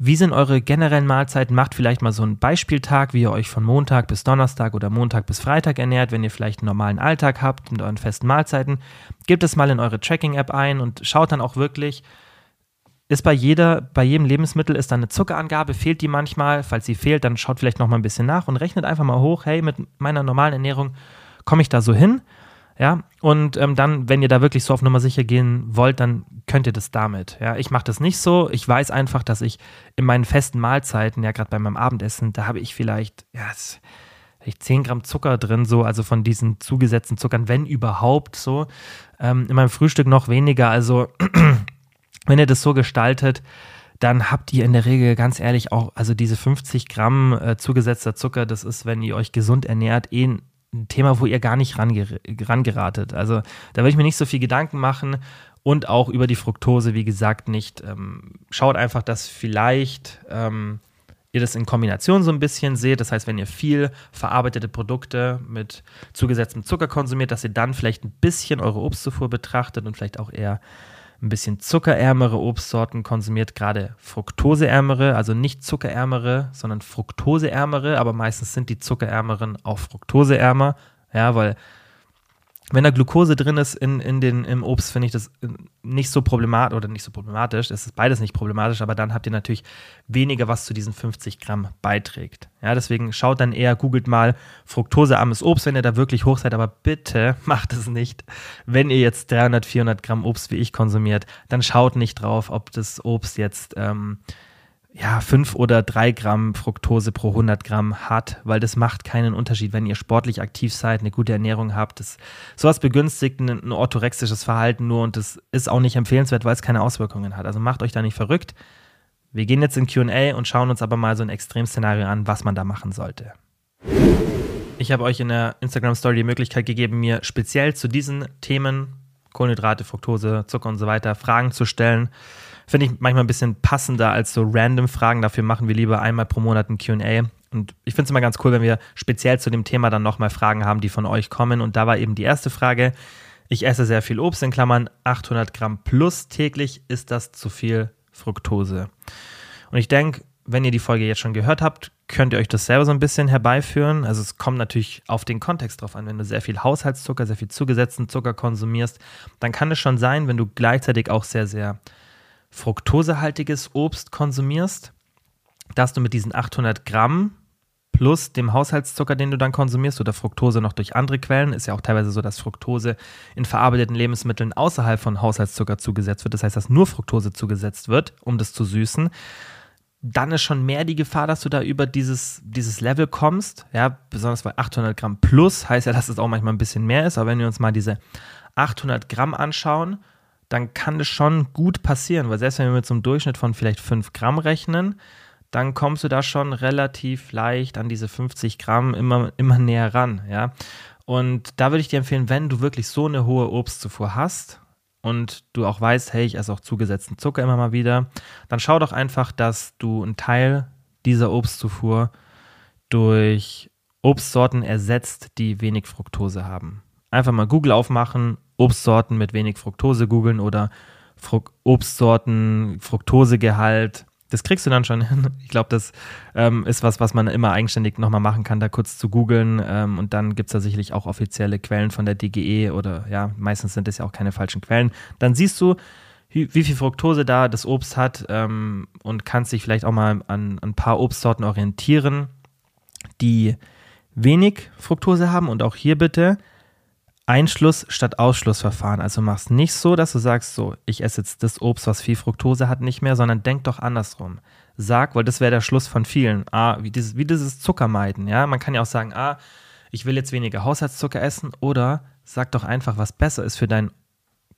wie sind eure generellen Mahlzeiten? Macht vielleicht mal so einen Beispieltag, wie ihr euch von Montag bis Donnerstag oder Montag bis Freitag ernährt, wenn ihr vielleicht einen normalen Alltag habt mit euren festen Mahlzeiten. Gebt es mal in eure Tracking-App ein und schaut dann auch wirklich, ist bei jeder, bei jedem Lebensmittel ist da eine Zuckerangabe, fehlt die manchmal? Falls sie fehlt, dann schaut vielleicht noch mal ein bisschen nach und rechnet einfach mal hoch, hey, mit meiner normalen Ernährung komme ich da so hin? Ja, und ähm, dann, wenn ihr da wirklich so auf Nummer sicher gehen wollt, dann könnt ihr das damit. Ja, ich mache das nicht so. Ich weiß einfach, dass ich in meinen festen Mahlzeiten, ja, gerade bei meinem Abendessen, da habe ich vielleicht, ja, vielleicht 10 Gramm Zucker drin, so, also von diesen zugesetzten Zuckern, wenn überhaupt so. Ähm, in meinem Frühstück noch weniger. Also, wenn ihr das so gestaltet, dann habt ihr in der Regel ganz ehrlich auch, also diese 50 Gramm äh, zugesetzter Zucker, das ist, wenn ihr euch gesund ernährt, eh ein Thema, wo ihr gar nicht rangeratet. Also da würde ich mir nicht so viel Gedanken machen und auch über die Fructose, wie gesagt, nicht. Ähm, schaut einfach, dass vielleicht ähm, ihr das in Kombination so ein bisschen seht. Das heißt, wenn ihr viel verarbeitete Produkte mit zugesetztem Zucker konsumiert, dass ihr dann vielleicht ein bisschen eure Obstzufuhr betrachtet und vielleicht auch eher ein bisschen zuckerärmere Obstsorten konsumiert, gerade fruktoseärmere, also nicht zuckerärmere, sondern fruktoseärmere, aber meistens sind die zuckerärmeren auch fruktoseärmer, ja, weil wenn da Glucose drin ist in, in den, im Obst, finde ich das äh, nicht so problematisch oder nicht so problematisch. Es ist beides nicht problematisch, aber dann habt ihr natürlich weniger, was zu diesen 50 Gramm beiträgt. Ja, deswegen schaut dann eher, googelt mal fructosearmes Obst, wenn ihr da wirklich hoch seid, aber bitte macht es nicht. Wenn ihr jetzt 300, 400 Gramm Obst wie ich konsumiert, dann schaut nicht drauf, ob das Obst jetzt ähm, ja, fünf oder drei Gramm Fructose pro 100 Gramm hat, weil das macht keinen Unterschied, wenn ihr sportlich aktiv seid, eine gute Ernährung habt. Das, sowas begünstigt ein, ein orthorexisches Verhalten nur und das ist auch nicht empfehlenswert, weil es keine Auswirkungen hat. Also macht euch da nicht verrückt. Wir gehen jetzt in QA und schauen uns aber mal so ein Extremszenario an, was man da machen sollte. Ich habe euch in der Instagram-Story die Möglichkeit gegeben, mir speziell zu diesen Themen, Kohlenhydrate, Fructose, Zucker und so weiter, Fragen zu stellen. Finde ich manchmal ein bisschen passender als so random Fragen. Dafür machen wir lieber einmal pro Monat ein QA. Und ich finde es immer ganz cool, wenn wir speziell zu dem Thema dann nochmal Fragen haben, die von euch kommen. Und da war eben die erste Frage. Ich esse sehr viel Obst, in Klammern 800 Gramm plus täglich. Ist das zu viel Fructose? Und ich denke, wenn ihr die Folge jetzt schon gehört habt, könnt ihr euch das selber so ein bisschen herbeiführen. Also es kommt natürlich auf den Kontext drauf an. Wenn du sehr viel Haushaltszucker, sehr viel zugesetzten Zucker konsumierst, dann kann es schon sein, wenn du gleichzeitig auch sehr, sehr fruktosehaltiges Obst konsumierst, dass du mit diesen 800 Gramm plus dem Haushaltszucker, den du dann konsumierst, oder Fructose noch durch andere Quellen. Ist ja auch teilweise so, dass Fructose in verarbeiteten Lebensmitteln außerhalb von Haushaltszucker zugesetzt wird. Das heißt, dass nur Fructose zugesetzt wird, um das zu süßen. Dann ist schon mehr die Gefahr, dass du da über dieses, dieses Level kommst. Ja, besonders bei 800 Gramm plus heißt ja, dass es auch manchmal ein bisschen mehr ist. Aber wenn wir uns mal diese 800 Gramm anschauen, dann kann das schon gut passieren, weil selbst wenn wir mit so einem Durchschnitt von vielleicht 5 Gramm rechnen, dann kommst du da schon relativ leicht an diese 50 Gramm immer, immer näher ran, ja. Und da würde ich dir empfehlen, wenn du wirklich so eine hohe Obstzufuhr hast und du auch weißt, hey, ich esse auch zugesetzten Zucker immer mal wieder, dann schau doch einfach, dass du einen Teil dieser Obstzufuhr durch Obstsorten ersetzt, die wenig Fructose haben. Einfach mal Google aufmachen, Obstsorten mit wenig Fructose googeln oder Fruc Obstsorten, Fructosegehalt das kriegst du dann schon hin. Ich glaube, das ähm, ist was, was man immer eigenständig nochmal machen kann, da kurz zu googeln. Ähm, und dann gibt es da sicherlich auch offizielle Quellen von der DGE oder ja, meistens sind es ja auch keine falschen Quellen. Dann siehst du, wie, viel Fructose da das Obst hat ähm, und kannst dich vielleicht auch mal an, an ein paar Obstsorten orientieren, die wenig Fructose haben. Und auch hier bitte Einschluss statt Ausschlussverfahren. Also mach's nicht so, dass du sagst, so, ich esse jetzt das Obst, was viel Fructose hat, nicht mehr, sondern denk doch andersrum. Sag, weil das wäre der Schluss von vielen. Ah, wie dieses, wie dieses Zuckermeiden, ja. Man kann ja auch sagen, ah, ich will jetzt weniger Haushaltszucker essen oder sag doch einfach, was besser ist für dein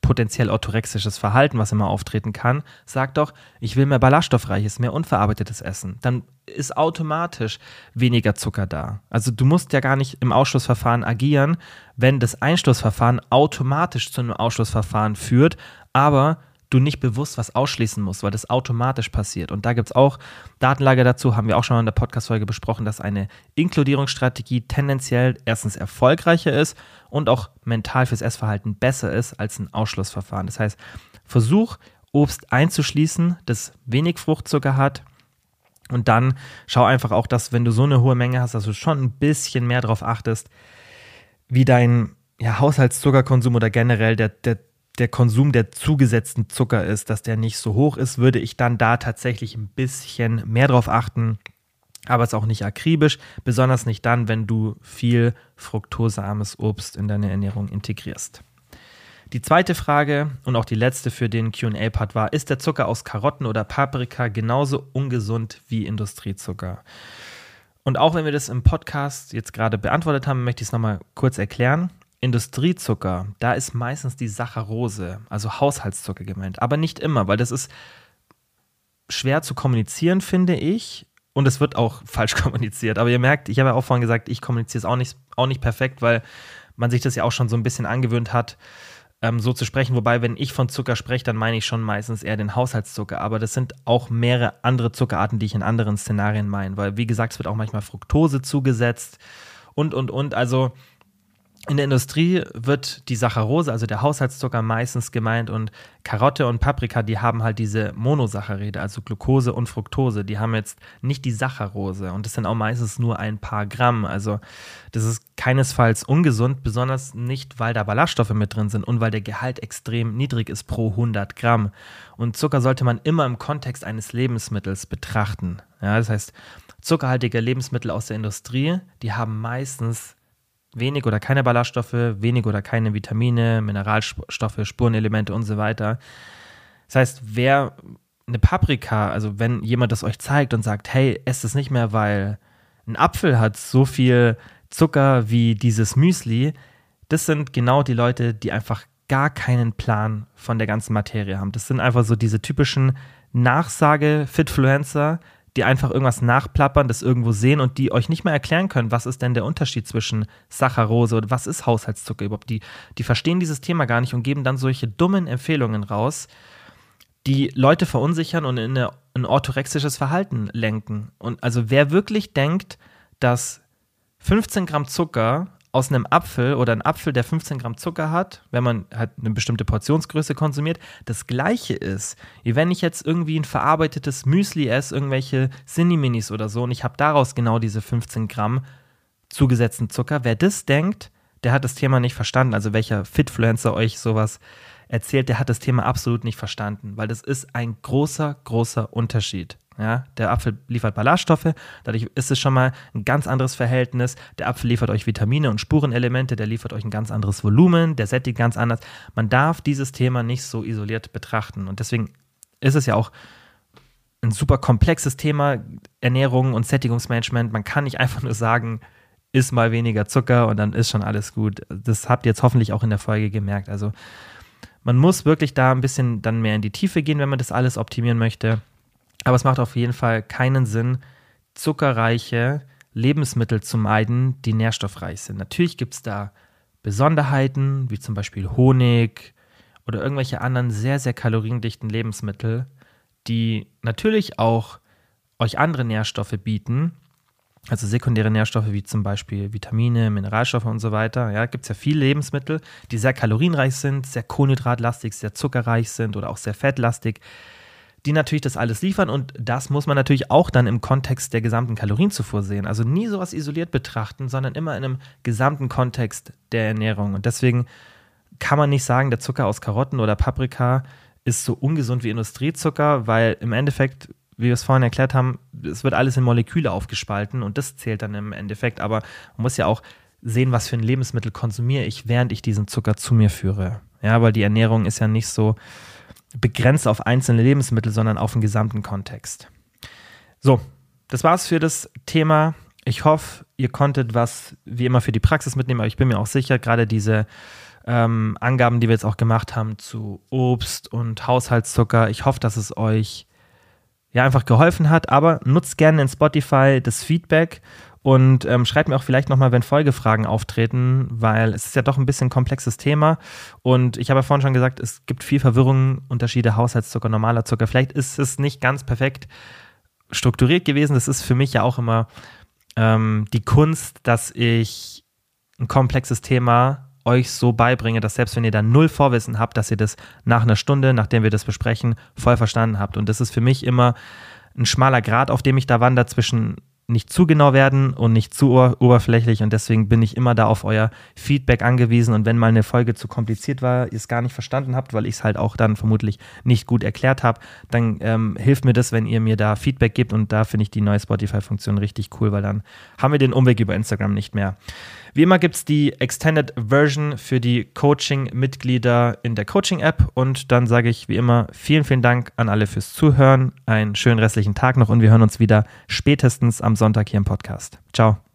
potenziell orthorexisches Verhalten, was immer auftreten kann, sagt doch, ich will mehr ballaststoffreiches, mehr unverarbeitetes Essen. Dann ist automatisch weniger Zucker da. Also du musst ja gar nicht im Ausschlussverfahren agieren, wenn das Einschlussverfahren automatisch zu einem Ausschlussverfahren führt, aber du nicht bewusst was ausschließen musst, weil das automatisch passiert. Und da gibt es auch Datenlage dazu, haben wir auch schon in der Podcast-Folge besprochen, dass eine Inkludierungsstrategie tendenziell erstens erfolgreicher ist und auch mental fürs Essverhalten besser ist als ein Ausschlussverfahren. Das heißt, versuch Obst einzuschließen, das wenig Fruchtzucker hat. Und dann schau einfach auch, dass wenn du so eine hohe Menge hast, dass du schon ein bisschen mehr darauf achtest, wie dein ja, Haushaltszuckerkonsum oder generell der, der der Konsum der zugesetzten Zucker ist, dass der nicht so hoch ist, würde ich dann da tatsächlich ein bisschen mehr drauf achten. Aber es ist auch nicht akribisch, besonders nicht dann, wenn du viel fruktosearmes Obst in deine Ernährung integrierst. Die zweite Frage und auch die letzte für den QA-Part war: Ist der Zucker aus Karotten oder Paprika genauso ungesund wie Industriezucker? Und auch wenn wir das im Podcast jetzt gerade beantwortet haben, möchte ich es nochmal kurz erklären. Industriezucker, da ist meistens die Saccharose, also Haushaltszucker gemeint. Aber nicht immer, weil das ist schwer zu kommunizieren, finde ich. Und es wird auch falsch kommuniziert. Aber ihr merkt, ich habe ja auch vorhin gesagt, ich kommuniziere es auch nicht, auch nicht perfekt, weil man sich das ja auch schon so ein bisschen angewöhnt hat, ähm, so zu sprechen. Wobei, wenn ich von Zucker spreche, dann meine ich schon meistens eher den Haushaltszucker. Aber das sind auch mehrere andere Zuckerarten, die ich in anderen Szenarien meine. Weil, wie gesagt, es wird auch manchmal Fructose zugesetzt und, und, und. Also in der Industrie wird die Saccharose, also der Haushaltszucker, meistens gemeint und Karotte und Paprika, die haben halt diese Monosaccharide, also Glucose und Fructose. Die haben jetzt nicht die Saccharose und das sind auch meistens nur ein paar Gramm. Also das ist keinesfalls ungesund, besonders nicht, weil da Ballaststoffe mit drin sind und weil der Gehalt extrem niedrig ist pro 100 Gramm. Und Zucker sollte man immer im Kontext eines Lebensmittels betrachten. Ja, das heißt, zuckerhaltige Lebensmittel aus der Industrie, die haben meistens wenig oder keine Ballaststoffe, wenig oder keine Vitamine, Mineralstoffe, Spurenelemente und so weiter. Das heißt, wer eine Paprika, also wenn jemand das euch zeigt und sagt, hey, esst es nicht mehr, weil ein Apfel hat so viel Zucker wie dieses Müsli, das sind genau die Leute, die einfach gar keinen Plan von der ganzen Materie haben. Das sind einfach so diese typischen Nachsage-Fitfluencer, die einfach irgendwas nachplappern, das irgendwo sehen und die euch nicht mehr erklären können, was ist denn der Unterschied zwischen Saccharose oder was ist Haushaltszucker überhaupt. Die, die verstehen dieses Thema gar nicht und geben dann solche dummen Empfehlungen raus, die Leute verunsichern und in eine, ein orthorexisches Verhalten lenken. Und also wer wirklich denkt, dass 15 Gramm Zucker aus einem Apfel oder ein Apfel, der 15 Gramm Zucker hat, wenn man halt eine bestimmte Portionsgröße konsumiert, das gleiche ist, wie wenn ich jetzt irgendwie ein verarbeitetes Müsli esse, irgendwelche Cinni-Minis oder so, und ich habe daraus genau diese 15 Gramm zugesetzten Zucker. Wer das denkt, der hat das Thema nicht verstanden. Also welcher Fitfluencer euch sowas erzählt, der hat das Thema absolut nicht verstanden, weil das ist ein großer, großer Unterschied. Ja, der Apfel liefert Ballaststoffe, dadurch ist es schon mal ein ganz anderes Verhältnis. Der Apfel liefert euch Vitamine und Spurenelemente, der liefert euch ein ganz anderes Volumen, der sättigt ganz anders. Man darf dieses Thema nicht so isoliert betrachten. Und deswegen ist es ja auch ein super komplexes Thema, Ernährung und Sättigungsmanagement. Man kann nicht einfach nur sagen, isst mal weniger Zucker und dann ist schon alles gut. Das habt ihr jetzt hoffentlich auch in der Folge gemerkt. Also man muss wirklich da ein bisschen dann mehr in die Tiefe gehen, wenn man das alles optimieren möchte. Aber es macht auf jeden Fall keinen Sinn, zuckerreiche Lebensmittel zu meiden, die nährstoffreich sind. Natürlich gibt es da Besonderheiten, wie zum Beispiel Honig oder irgendwelche anderen sehr, sehr kaloriendichten Lebensmittel, die natürlich auch euch andere Nährstoffe bieten, also sekundäre Nährstoffe wie zum Beispiel Vitamine, Mineralstoffe und so weiter. Ja, gibt es ja viele Lebensmittel, die sehr kalorienreich sind, sehr kohlenhydratlastig, sehr zuckerreich sind oder auch sehr fettlastig die natürlich das alles liefern und das muss man natürlich auch dann im Kontext der gesamten Kalorienzufuhr sehen. Also nie sowas isoliert betrachten, sondern immer in einem gesamten Kontext der Ernährung. Und deswegen kann man nicht sagen, der Zucker aus Karotten oder Paprika ist so ungesund wie Industriezucker, weil im Endeffekt, wie wir es vorhin erklärt haben, es wird alles in Moleküle aufgespalten und das zählt dann im Endeffekt. Aber man muss ja auch sehen, was für ein Lebensmittel konsumiere ich, während ich diesen Zucker zu mir führe. Ja, weil die Ernährung ist ja nicht so begrenzt auf einzelne Lebensmittel, sondern auf den gesamten Kontext. So, das war's für das Thema. Ich hoffe, ihr konntet was wie immer für die Praxis mitnehmen, aber ich bin mir auch sicher, gerade diese ähm, Angaben, die wir jetzt auch gemacht haben zu Obst und Haushaltszucker, ich hoffe, dass es euch ja einfach geholfen hat. Aber nutzt gerne in Spotify das Feedback und ähm, schreibt mir auch vielleicht nochmal, wenn Folgefragen auftreten, weil es ist ja doch ein bisschen komplexes Thema. Und ich habe ja vorhin schon gesagt, es gibt viel Verwirrung, Unterschiede, Haushaltszucker, normaler Zucker. Vielleicht ist es nicht ganz perfekt strukturiert gewesen. Das ist für mich ja auch immer ähm, die Kunst, dass ich ein komplexes Thema euch so beibringe, dass selbst wenn ihr da null Vorwissen habt, dass ihr das nach einer Stunde, nachdem wir das besprechen, voll verstanden habt. Und das ist für mich immer ein schmaler Grad, auf dem ich da wandere zwischen nicht zu genau werden und nicht zu oberflächlich und deswegen bin ich immer da auf euer Feedback angewiesen und wenn mal eine Folge zu kompliziert war, ihr es gar nicht verstanden habt, weil ich es halt auch dann vermutlich nicht gut erklärt habe, dann ähm, hilft mir das, wenn ihr mir da Feedback gebt und da finde ich die neue Spotify-Funktion richtig cool, weil dann haben wir den Umweg über Instagram nicht mehr. Wie immer gibt es die Extended Version für die Coaching-Mitglieder in der Coaching-App. Und dann sage ich wie immer vielen, vielen Dank an alle fürs Zuhören. Einen schönen restlichen Tag noch und wir hören uns wieder spätestens am Sonntag hier im Podcast. Ciao.